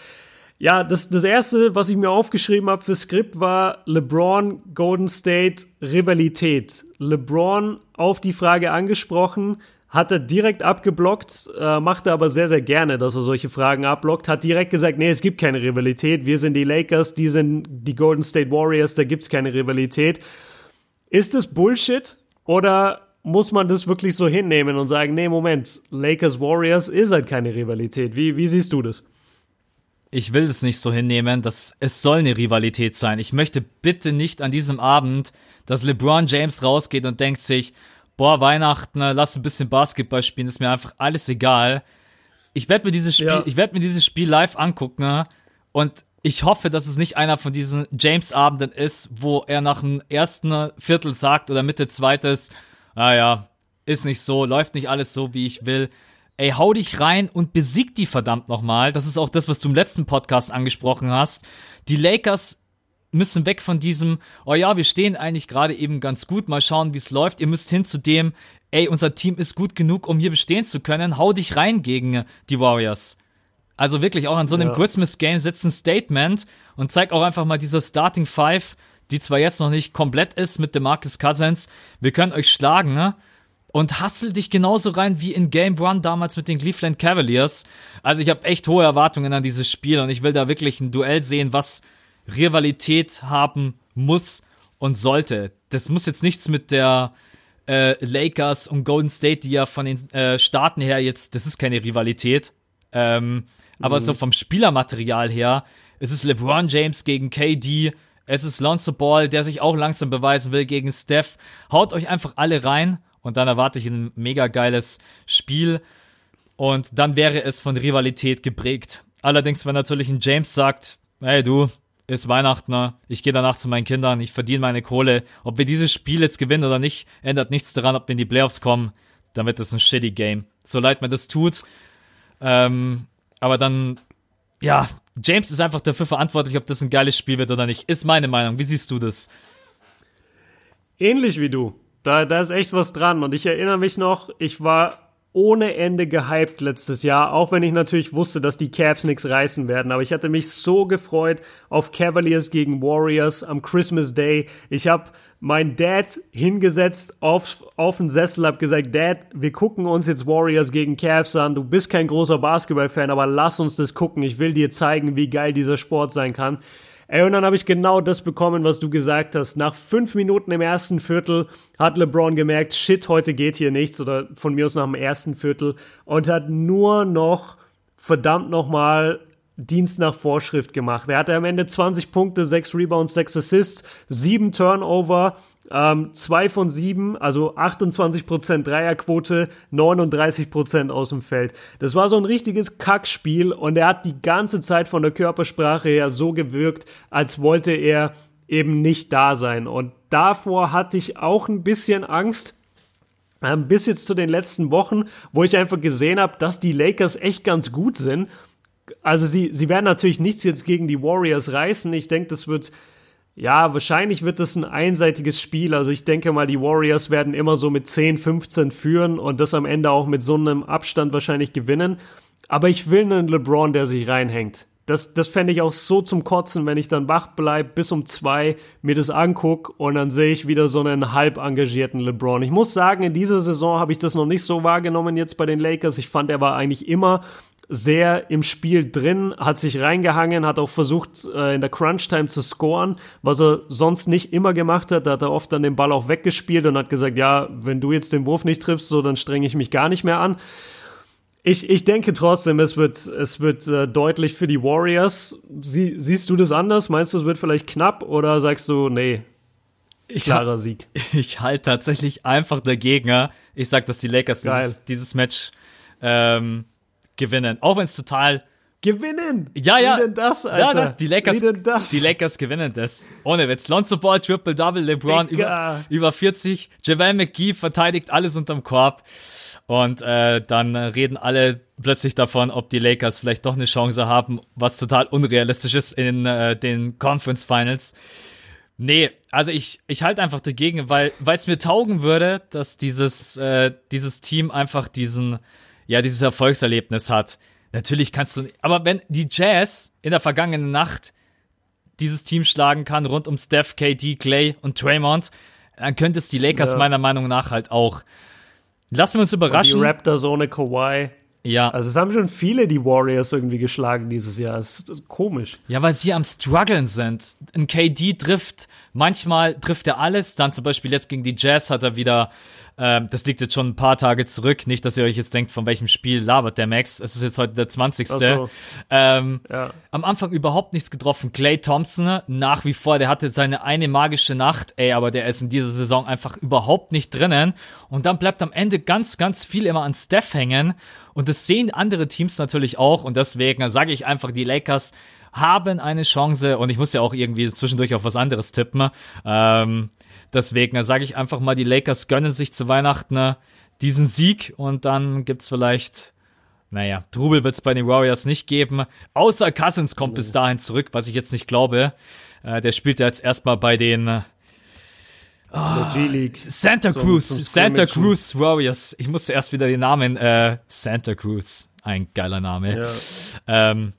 Ja, das, das erste, was ich mir aufgeschrieben habe für Skript, war LeBron Golden State Rivalität. LeBron auf die Frage angesprochen, hat er direkt abgeblockt, äh, machte aber sehr, sehr gerne, dass er solche Fragen abblockt, hat direkt gesagt, nee, es gibt keine Rivalität, wir sind die Lakers, die sind die Golden State Warriors, da gibt's keine Rivalität. Ist es Bullshit oder muss man das wirklich so hinnehmen und sagen, nee, Moment, Lakers Warriors ist halt keine Rivalität. Wie, wie siehst du das? Ich will es nicht so hinnehmen, dass es soll eine Rivalität sein. Ich möchte bitte nicht an diesem Abend, dass LeBron James rausgeht und denkt sich, boah, Weihnachten, lass ein bisschen Basketball spielen, ist mir einfach alles egal. Ich werde mir dieses Spiel, ja. ich werde mir dieses Spiel live angucken und ich hoffe, dass es nicht einer von diesen James-Abenden ist, wo er nach dem ersten Viertel sagt oder Mitte zweites, ah ja, ist nicht so, läuft nicht alles so, wie ich will ey, hau dich rein und besieg die verdammt nochmal. Das ist auch das, was du im letzten Podcast angesprochen hast. Die Lakers müssen weg von diesem, oh ja, wir stehen eigentlich gerade eben ganz gut, mal schauen, wie es läuft. Ihr müsst hin zu dem, ey, unser Team ist gut genug, um hier bestehen zu können. Hau dich rein gegen die Warriors. Also wirklich auch an so einem ja. Christmas-Game setzt ein Statement und zeigt auch einfach mal dieser Starting Five, die zwar jetzt noch nicht komplett ist mit dem Marcus Cousins. Wir können euch schlagen, ne? Und hassel dich genauso rein wie in Game One damals mit den Cleveland Cavaliers. Also ich habe echt hohe Erwartungen an dieses Spiel und ich will da wirklich ein Duell sehen, was Rivalität haben muss und sollte. Das muss jetzt nichts mit der äh, Lakers und Golden State, die ja von den äh, Staaten her jetzt, das ist keine Rivalität, ähm, aber so vom Spielermaterial her, es ist LeBron James gegen KD, es ist Lonzo Ball, der sich auch langsam beweisen will gegen Steph. Haut euch einfach alle rein und dann erwarte ich ein mega geiles Spiel und dann wäre es von Rivalität geprägt. Allerdings, wenn natürlich ein James sagt, hey du, ist Weihnachten, ne? ich gehe danach zu meinen Kindern, ich verdiene meine Kohle. Ob wir dieses Spiel jetzt gewinnen oder nicht, ändert nichts daran, ob wir in die Playoffs kommen. Dann wird es ein shitty Game. So leid mir das tut. Ähm, aber dann, ja, James ist einfach dafür verantwortlich, ob das ein geiles Spiel wird oder nicht. Ist meine Meinung. Wie siehst du das? Ähnlich wie du. Da, da ist echt was dran. Und ich erinnere mich noch, ich war ohne Ende gehypt letztes Jahr, auch wenn ich natürlich wusste, dass die Cavs nichts reißen werden. Aber ich hatte mich so gefreut auf Cavaliers gegen Warriors am Christmas Day. Ich habe mein Dad hingesetzt auf, auf den Sessel, hab gesagt, Dad, wir gucken uns jetzt Warriors gegen Cavs an. Du bist kein großer Basketball-Fan, aber lass uns das gucken. Ich will dir zeigen, wie geil dieser Sport sein kann. Ey, und dann habe ich genau das bekommen, was du gesagt hast. Nach fünf Minuten im ersten Viertel hat LeBron gemerkt, shit, heute geht hier nichts, oder von mir aus nach dem ersten Viertel, und hat nur noch, verdammt nochmal, Dienst nach Vorschrift gemacht. Er hatte am Ende 20 Punkte, 6 Rebounds, 6 Assists, 7 Turnover, ähm, 2 von 7, also 28% Dreierquote, 39% aus dem Feld. Das war so ein richtiges Kackspiel und er hat die ganze Zeit von der Körpersprache her so gewirkt, als wollte er eben nicht da sein. Und davor hatte ich auch ein bisschen Angst, ähm, bis jetzt zu den letzten Wochen, wo ich einfach gesehen habe, dass die Lakers echt ganz gut sind also sie, sie werden natürlich nichts jetzt gegen die Warriors reißen. Ich denke, das wird, ja, wahrscheinlich wird das ein einseitiges Spiel. Also ich denke mal, die Warriors werden immer so mit 10, 15 führen und das am Ende auch mit so einem Abstand wahrscheinlich gewinnen. Aber ich will einen LeBron, der sich reinhängt. Das, das fände ich auch so zum Kotzen, wenn ich dann wach bleibe bis um zwei, mir das angucke und dann sehe ich wieder so einen halb engagierten LeBron. Ich muss sagen, in dieser Saison habe ich das noch nicht so wahrgenommen jetzt bei den Lakers. Ich fand, er war eigentlich immer sehr im Spiel drin, hat sich reingehangen, hat auch versucht, äh, in der Crunch-Time zu scoren, was er sonst nicht immer gemacht hat. Da hat er oft dann den Ball auch weggespielt und hat gesagt, ja, wenn du jetzt den Wurf nicht triffst, so, dann strenge ich mich gar nicht mehr an. Ich, ich denke trotzdem, es wird, es wird äh, deutlich für die Warriors. Sie, siehst du das anders? Meinst du, es wird vielleicht knapp oder sagst du, nee, klarer ich, Sieg? Ich halte tatsächlich einfach dagegen. Ich sag, dass die Lakers dieses, dieses, Match ähm, gewinnen. Auch wenn es total Gewinnen! Ja, ja. Wie denn das, Alter? Ja, das, die Lakers, das? die Lakers gewinnen das. Ohne Witz. Lonzo Ball, Triple Double, LeBron über, über 40. JaVale McGee verteidigt alles unterm Korb. Und äh, dann reden alle plötzlich davon, ob die Lakers vielleicht doch eine Chance haben, was total unrealistisch ist in äh, den Conference Finals. Nee, also ich, ich halte einfach dagegen, weil es mir taugen würde, dass dieses, äh, dieses Team einfach diesen ja dieses Erfolgserlebnis hat. Natürlich kannst du, aber wenn die Jazz in der vergangenen Nacht dieses Team schlagen kann rund um Steph, KD, Clay und Draymond, dann könnte es die Lakers ja. meiner Meinung nach halt auch. Lassen wir uns überraschen. Und die Raptors ohne Kawhi. Ja. Also es haben schon viele die Warriors irgendwie geschlagen dieses Jahr. Es ist komisch. Ja, weil sie am struggeln sind. Ein KD trifft, manchmal trifft er alles. Dann zum Beispiel jetzt gegen die Jazz hat er wieder ähm, das liegt jetzt schon ein paar Tage zurück. Nicht, dass ihr euch jetzt denkt, von welchem Spiel labert der Max. Es ist jetzt heute der 20. So. Ähm, ja. Am Anfang überhaupt nichts getroffen. Clay Thompson nach wie vor, der hatte seine eine magische Nacht, ey, aber der ist in dieser Saison einfach überhaupt nicht drinnen. Und dann bleibt am Ende ganz, ganz viel immer an Steph hängen. Und das sehen andere Teams natürlich auch. Und deswegen sage ich einfach, die Lakers haben eine Chance. Und ich muss ja auch irgendwie zwischendurch auf was anderes tippen. Ähm, Deswegen sage ich einfach mal, die Lakers gönnen sich zu Weihnachten äh, diesen Sieg und dann gibt's vielleicht, naja, Trubel wird's bei den Warriors nicht geben. Außer Cousins kommt bis dahin zurück, was ich jetzt nicht glaube. Äh, der spielt ja jetzt erstmal bei den Oh, G-League. Santa Cruz, zum, zum Santa Cruz Warriors. Ich musste erst wieder den Namen, äh, Santa Cruz. Ein geiler Name. Ja. Ähm,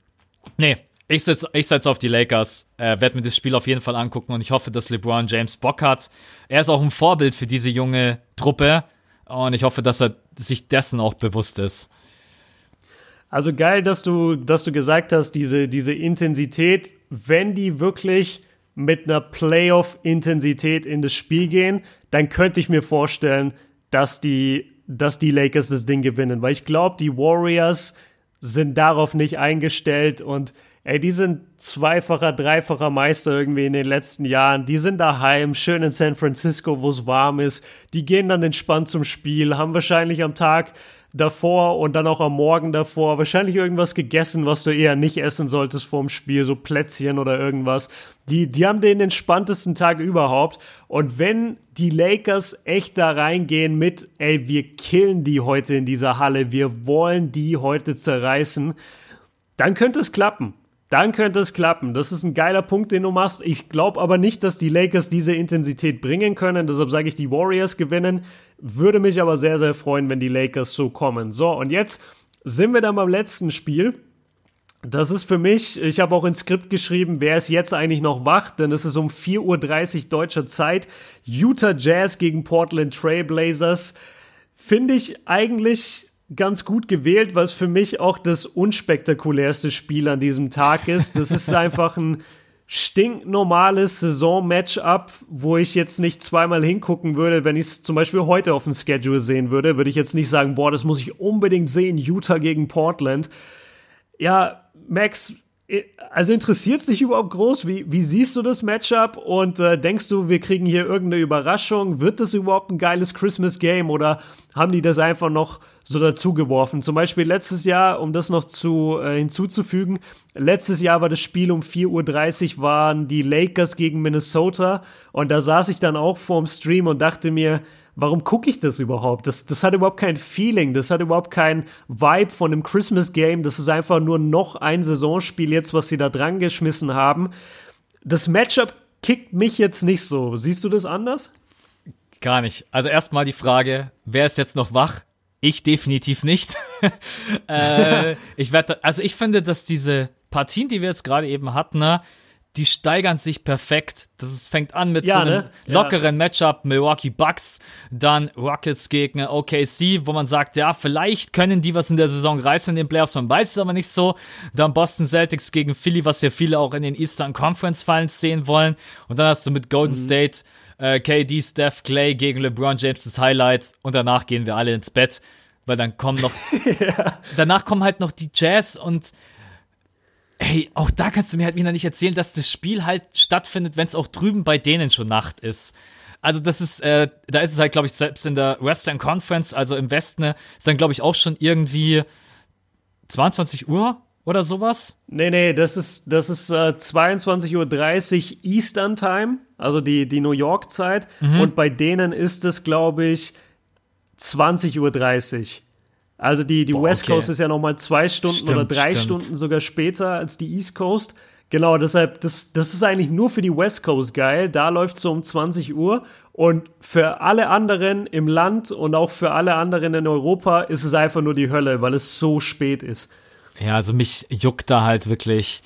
nee, ich setze ich setz auf die Lakers, äh, werde mir das Spiel auf jeden Fall angucken und ich hoffe, dass LeBron James Bock hat. Er ist auch ein Vorbild für diese junge Truppe und ich hoffe, dass er sich dessen auch bewusst ist. Also geil, dass du, dass du gesagt hast, diese, diese Intensität, wenn die wirklich mit einer Playoff-Intensität in das Spiel gehen, dann könnte ich mir vorstellen, dass die, dass die Lakers das Ding gewinnen. Weil ich glaube, die Warriors sind darauf nicht eingestellt und ey, die sind zweifacher, dreifacher Meister irgendwie in den letzten Jahren. Die sind daheim, schön in San Francisco, wo es warm ist. Die gehen dann entspannt zum Spiel, haben wahrscheinlich am Tag davor und dann auch am Morgen davor wahrscheinlich irgendwas gegessen, was du eher nicht essen solltest vorm Spiel, so Plätzchen oder irgendwas. Die, die haben den entspanntesten Tag überhaupt. Und wenn die Lakers echt da reingehen mit, ey, wir killen die heute in dieser Halle, wir wollen die heute zerreißen, dann könnte es klappen dann könnte es klappen. Das ist ein geiler Punkt, den du machst. Ich glaube aber nicht, dass die Lakers diese Intensität bringen können. Deshalb sage ich, die Warriors gewinnen. Würde mich aber sehr, sehr freuen, wenn die Lakers so kommen. So, und jetzt sind wir dann beim letzten Spiel. Das ist für mich, ich habe auch ins Skript geschrieben, wer ist jetzt eigentlich noch wach, denn es ist um 4.30 Uhr deutscher Zeit. Utah Jazz gegen Portland Trailblazers. Finde ich eigentlich ganz gut gewählt, was für mich auch das unspektakulärste Spiel an diesem Tag ist. Das ist einfach ein stinknormales Saison-Matchup, wo ich jetzt nicht zweimal hingucken würde, wenn ich es zum Beispiel heute auf dem Schedule sehen würde, würde ich jetzt nicht sagen, boah, das muss ich unbedingt sehen, Utah gegen Portland. Ja, Max, also interessiert es dich überhaupt groß? Wie, wie siehst du das Matchup? Und äh, denkst du, wir kriegen hier irgendeine Überraschung? Wird das überhaupt ein geiles Christmas Game oder haben die das einfach noch so dazugeworfen? Zum Beispiel letztes Jahr, um das noch zu, äh, hinzuzufügen, letztes Jahr war das Spiel um 4.30 Uhr, waren die Lakers gegen Minnesota und da saß ich dann auch vorm Stream und dachte mir, warum gucke ich das überhaupt? Das, das hat überhaupt kein Feeling, das hat überhaupt kein Vibe von einem Christmas Game. Das ist einfach nur noch ein Saisonspiel jetzt, was sie da dran geschmissen haben. Das Matchup kickt mich jetzt nicht so. Siehst du das anders? Gar nicht. Also erstmal die Frage, wer ist jetzt noch wach? Ich definitiv nicht. äh, ich werde, also ich finde, dass diese Partien, die wir jetzt gerade eben hatten, ne, die steigern sich perfekt. Das ist, fängt an mit ja, so einem ne? lockeren ja. Matchup Milwaukee Bucks, dann Rockets gegen OKC, wo man sagt, ja, vielleicht können die was in der Saison reißen in den Playoffs, man weiß es aber nicht so. Dann Boston Celtics gegen Philly, was ja viele auch in den Eastern Conference Finals sehen wollen. Und dann hast du mit Golden mhm. State äh, KD, Steph, Clay gegen LeBron James das Highlight und danach gehen wir alle ins Bett, weil dann kommen noch, ja. danach kommen halt noch die Jazz und Hey, auch da kannst du mir halt wieder nicht erzählen, dass das Spiel halt stattfindet, wenn es auch drüben bei denen schon Nacht ist. Also das ist, äh, da ist es halt, glaube ich, selbst in der Western Conference, also im Westen, ne, ist dann, glaube ich, auch schon irgendwie 22 Uhr oder sowas. Nee, nee, das ist, das ist äh, 22.30 Uhr Eastern Time, also die, die New York Zeit. Mhm. Und bei denen ist es, glaube ich, 20.30 Uhr. Also die, die Boah, West okay. Coast ist ja nochmal zwei Stunden stimmt, oder drei stimmt. Stunden sogar später als die East Coast. Genau, deshalb, das, das ist eigentlich nur für die West Coast geil. Da läuft so um 20 Uhr. Und für alle anderen im Land und auch für alle anderen in Europa ist es einfach nur die Hölle, weil es so spät ist. Ja, also mich juckt da halt wirklich.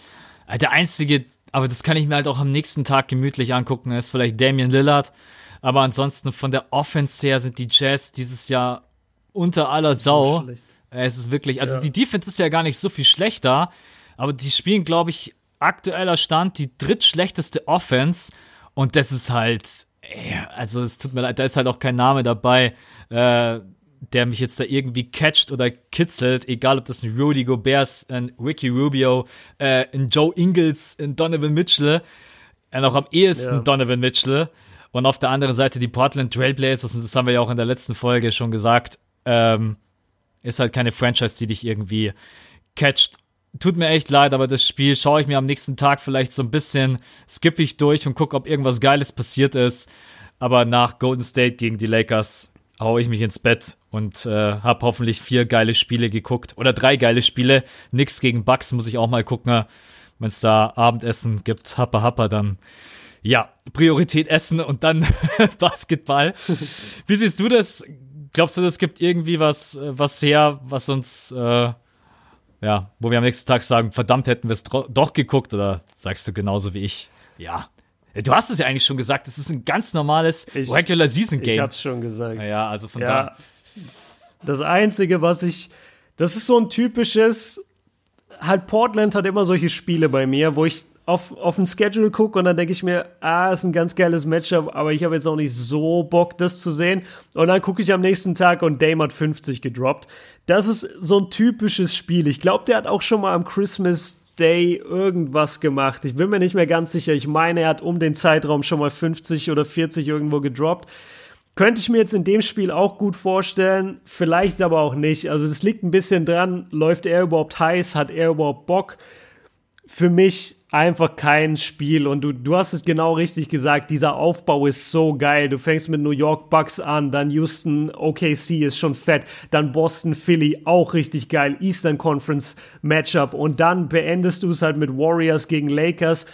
Der einzige, aber das kann ich mir halt auch am nächsten Tag gemütlich angucken, ist vielleicht Damian Lillard. Aber ansonsten von der Offense her sind die Jazz dieses Jahr unter aller Sau. So es ist wirklich, also ja. die Defense ist ja gar nicht so viel schlechter, aber die spielen, glaube ich, aktueller Stand die drittschlechteste Offense und das ist halt, also es tut mir leid, da ist halt auch kein Name dabei, äh, der mich jetzt da irgendwie catcht oder kitzelt, egal ob das ein Rudy Gobert, ein Ricky Rubio, äh, ein Joe Ingles, ein Donovan Mitchell, äh, noch am ehesten ja. Donovan Mitchell. Und auf der anderen Seite die Portland Trailblazers, und das haben wir ja auch in der letzten Folge schon gesagt, ähm, ist halt keine Franchise, die dich irgendwie catcht. Tut mir echt leid, aber das Spiel schaue ich mir am nächsten Tag vielleicht so ein bisschen, skippe ich durch und gucke, ob irgendwas Geiles passiert ist. Aber nach Golden State gegen die Lakers haue ich mich ins Bett und äh, habe hoffentlich vier geile Spiele geguckt. Oder drei geile Spiele. Nix gegen Bucks muss ich auch mal gucken. Wenn es da Abendessen gibt, happa happa, dann ja, Priorität Essen und dann Basketball. Wie siehst du das? Glaubst du, das gibt irgendwie was, äh, was her, was uns, äh, ja, wo wir am nächsten Tag sagen, verdammt, hätten wir es doch geguckt? Oder sagst du genauso wie ich? Ja. Du hast es ja eigentlich schon gesagt, es ist ein ganz normales ich, Regular Season Game. Ich hab's schon gesagt. Ja, also von ja, da. Das Einzige, was ich, das ist so ein typisches, halt Portland hat immer solche Spiele bei mir, wo ich auf, auf ein Schedule gucke und dann denke ich mir, ah, ist ein ganz geiles Matchup, aber ich habe jetzt auch nicht so Bock, das zu sehen. Und dann gucke ich am nächsten Tag und Dame hat 50 gedroppt. Das ist so ein typisches Spiel. Ich glaube, der hat auch schon mal am Christmas Day irgendwas gemacht. Ich bin mir nicht mehr ganz sicher. Ich meine, er hat um den Zeitraum schon mal 50 oder 40 irgendwo gedroppt. Könnte ich mir jetzt in dem Spiel auch gut vorstellen, vielleicht aber auch nicht. Also es liegt ein bisschen dran, läuft er überhaupt heiß, hat er überhaupt Bock? Für mich einfach kein Spiel und du, du hast es genau richtig gesagt, dieser Aufbau ist so geil. Du fängst mit New York Bucks an, dann Houston OKC ist schon fett, dann Boston Philly auch richtig geil, Eastern Conference Matchup und dann beendest du es halt mit Warriors gegen Lakers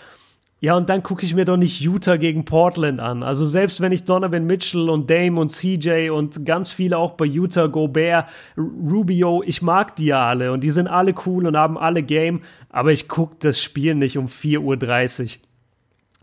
ja, und dann gucke ich mir doch nicht Utah gegen Portland an. Also selbst wenn ich Donovan Mitchell und Dame und CJ und ganz viele auch bei Utah, Gobert, Rubio, ich mag die ja alle und die sind alle cool und haben alle Game, aber ich gucke das Spiel nicht um 4.30 Uhr.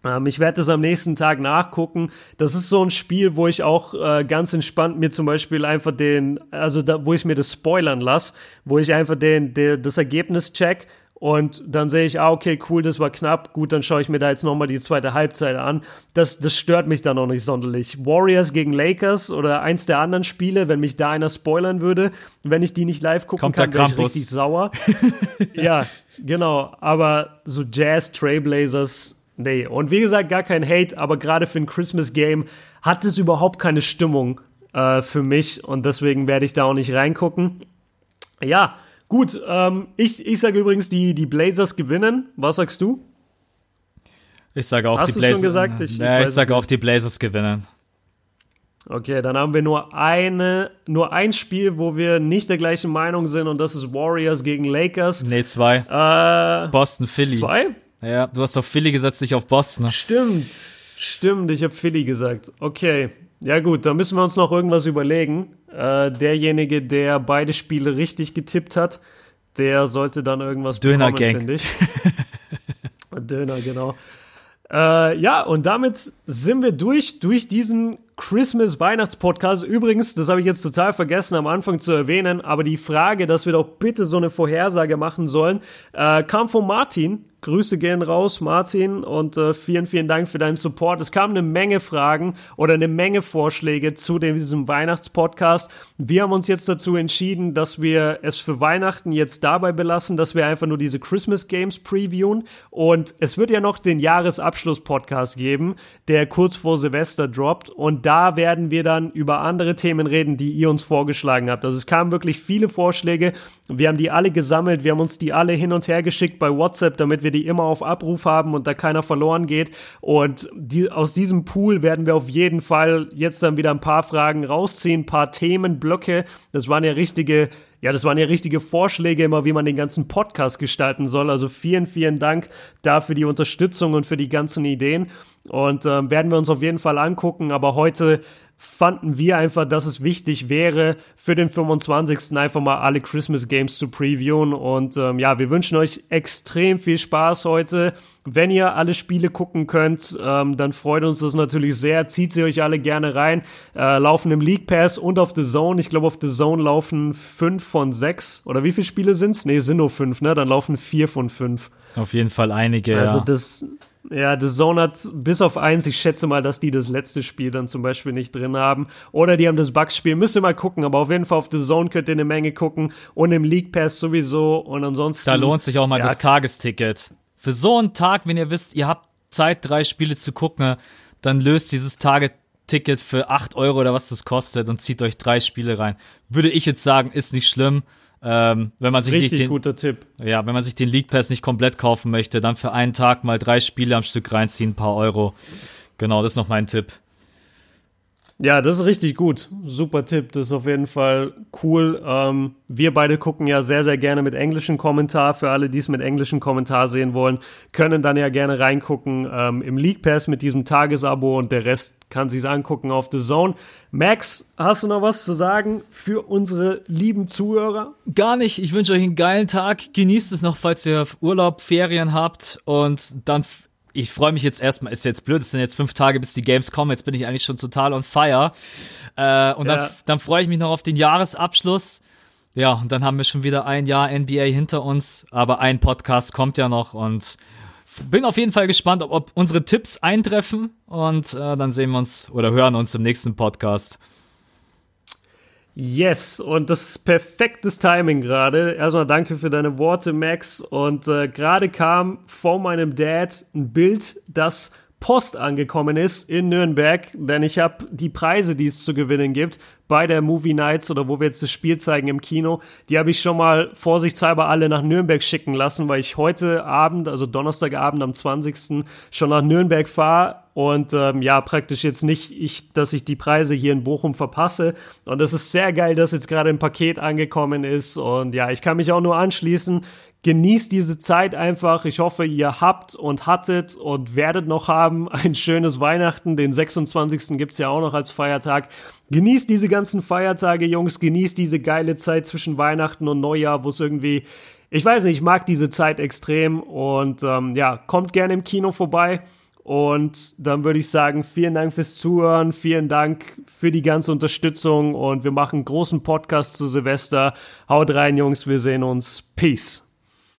Ähm, ich werde das am nächsten Tag nachgucken. Das ist so ein Spiel, wo ich auch äh, ganz entspannt mir zum Beispiel einfach den, also da, wo ich mir das spoilern lasse, wo ich einfach den, den das Ergebnis check und dann sehe ich, ah, okay, cool, das war knapp. Gut, dann schaue ich mir da jetzt nochmal die zweite Halbzeit an. Das, das stört mich dann auch nicht sonderlich. Warriors gegen Lakers oder eins der anderen Spiele, wenn mich da einer spoilern würde, wenn ich die nicht live gucken Kommt kann, wäre ich richtig sauer. ja, genau. Aber so Jazz, Trailblazers, nee. Und wie gesagt, gar kein Hate, aber gerade für ein Christmas Game hat es überhaupt keine Stimmung äh, für mich und deswegen werde ich da auch nicht reingucken. Ja, Gut, ähm, ich, ich sage übrigens, die, die Blazers gewinnen. Was sagst du? Ich sage auch Hast die du's Blazers. schon gesagt? Ich- ich ja, ich es sage auch die Blazers gewinnen. Okay, dann haben wir nur eine, nur ein Spiel, wo wir nicht der gleichen Meinung sind und das ist Warriors gegen Lakers. Nee, zwei. Äh, Boston, Philly. zwei? Ja, du hast auf Philly gesetzt, nicht auf Boston. Stimmt, stimmt, ich habe Philly gesagt. Okay, ja gut, da müssen wir uns noch irgendwas überlegen. Äh, derjenige, der beide Spiele richtig getippt hat, der sollte dann irgendwas Döner bekommen, finde ich. Döner, genau. Äh, ja, und damit sind wir durch, durch diesen Christmas-Weihnachts-Podcast. Übrigens, das habe ich jetzt total vergessen am Anfang zu erwähnen, aber die Frage, dass wir doch bitte so eine Vorhersage machen sollen, äh, kam von Martin. Grüße gehen raus, Martin, und äh, vielen, vielen Dank für deinen Support. Es kamen eine Menge Fragen oder eine Menge Vorschläge zu diesem Weihnachtspodcast. Wir haben uns jetzt dazu entschieden, dass wir es für Weihnachten jetzt dabei belassen, dass wir einfach nur diese Christmas Games previewen. Und es wird ja noch den Jahresabschluss-Podcast geben, der kurz vor Silvester droppt. Und da werden wir dann über andere Themen reden, die ihr uns vorgeschlagen habt. Also es kamen wirklich viele Vorschläge. Wir haben die alle gesammelt. Wir haben uns die alle hin und her geschickt bei WhatsApp, damit wir die immer auf Abruf haben und da keiner verloren geht. Und die, aus diesem Pool werden wir auf jeden Fall jetzt dann wieder ein paar Fragen rausziehen, ein paar Themenblöcke. Das waren ja richtige ja, das waren ja richtige Vorschläge immer, wie man den ganzen Podcast gestalten soll. Also vielen, vielen Dank dafür die Unterstützung und für die ganzen Ideen. Und ähm, werden wir uns auf jeden Fall angucken. Aber heute fanden wir einfach, dass es wichtig wäre, für den 25. einfach mal alle Christmas Games zu previewen. Und ähm, ja, wir wünschen euch extrem viel Spaß heute. Wenn ihr alle Spiele gucken könnt, ähm, dann freut uns das natürlich sehr. Zieht sie euch alle gerne rein. Äh, laufen im League Pass und auf The Zone. Ich glaube, auf The Zone laufen fünf von sechs. Oder wie viele Spiele sind's? Nee, sind nur fünf, ne? Dann laufen vier von fünf. Auf jeden Fall einige, Also ja. das, ja, The Zone hat bis auf eins, ich schätze mal, dass die das letzte Spiel dann zum Beispiel nicht drin haben. Oder die haben das Bugs-Spiel, müsst ihr mal gucken, aber auf jeden Fall auf The Zone könnt ihr eine Menge gucken und im League Pass sowieso und ansonsten. Da lohnt sich auch mal Ja, das Tagesticket. Für so einen Tag, wenn ihr wisst, ihr habt Zeit, drei Spiele zu gucken, dann löst dieses Tagesticket für 8 Euro oder was das kostet und zieht euch drei Spiele rein. Würde ich jetzt sagen, ist nicht schlimm. Ähm, wenn man sich Richtig den, guter Tipp. ja, wenn man sich den League Pass nicht komplett kaufen möchte, dann für einen Tag mal drei Spiele am Stück reinziehen, ein paar Euro. Genau, das ist noch mein Tipp. Ja, das ist richtig gut. Super Tipp. Das ist auf jeden Fall cool. Ähm, wir beide gucken ja sehr, sehr gerne mit englischem Kommentar. Für alle, die es mit englischem Kommentar sehen wollen, können dann ja gerne reingucken ähm, im League Pass mit diesem Tagesabo und der Rest kann sich's angucken auf The Zone. Max, hast du noch was zu sagen für unsere lieben Zuhörer? Gar nicht. Ich wünsche euch einen geilen Tag. Genießt es noch, falls ihr Urlaub, Ferien habt. Und dann, ich freue mich jetzt erstmal, ist jetzt blöd, es sind jetzt fünf Tage, bis die Games kommen. Jetzt bin ich eigentlich schon total on fire. Äh, und Ja. dann, dann freue ich mich noch auf den Jahresabschluss. Ja, und dann haben wir schon wieder ein Jahr NBA hinter uns, aber ein Podcast kommt ja noch und bin auf jeden Fall gespannt, ob, ob unsere Tipps eintreffen und äh, dann sehen wir uns oder hören uns im nächsten Podcast. Yes, und das ist perfektes Timing gerade. Erstmal danke für deine Worte, Max. Und äh, gerade kam von meinem Dad ein Bild, das Post angekommen ist in Nürnberg, denn ich habe die Preise, die es zu gewinnen gibt, bei der Movie Nights oder wo wir jetzt das Spiel zeigen im Kino, die habe ich schon mal vorsichtshalber alle nach Nürnberg schicken lassen, weil ich heute Abend, also Donnerstagabend am 20. schon nach Nürnberg fahre und ähm, ja, praktisch jetzt nicht, ich, dass ich die Preise hier in Bochum verpasse. Und es ist sehr geil, dass jetzt gerade ein Paket angekommen ist. Und ja, ich kann mich auch nur anschließen. Genießt diese Zeit einfach. Ich hoffe, ihr habt und hattet und werdet noch haben ein schönes Weihnachten. Den 26. gibt's ja auch noch als Feiertag. Genießt diese ganzen Feiertage, Jungs. Genießt diese geile Zeit zwischen Weihnachten und Neujahr, wo es irgendwie, ich weiß nicht, ich mag diese Zeit extrem. Und ähm, ja, kommt gerne im Kino vorbei. Und dann würde ich sagen, vielen Dank fürs Zuhören, vielen Dank für die ganze Unterstützung und wir machen einen großen Podcast zu Silvester. Haut rein, Jungs, wir sehen uns. Peace.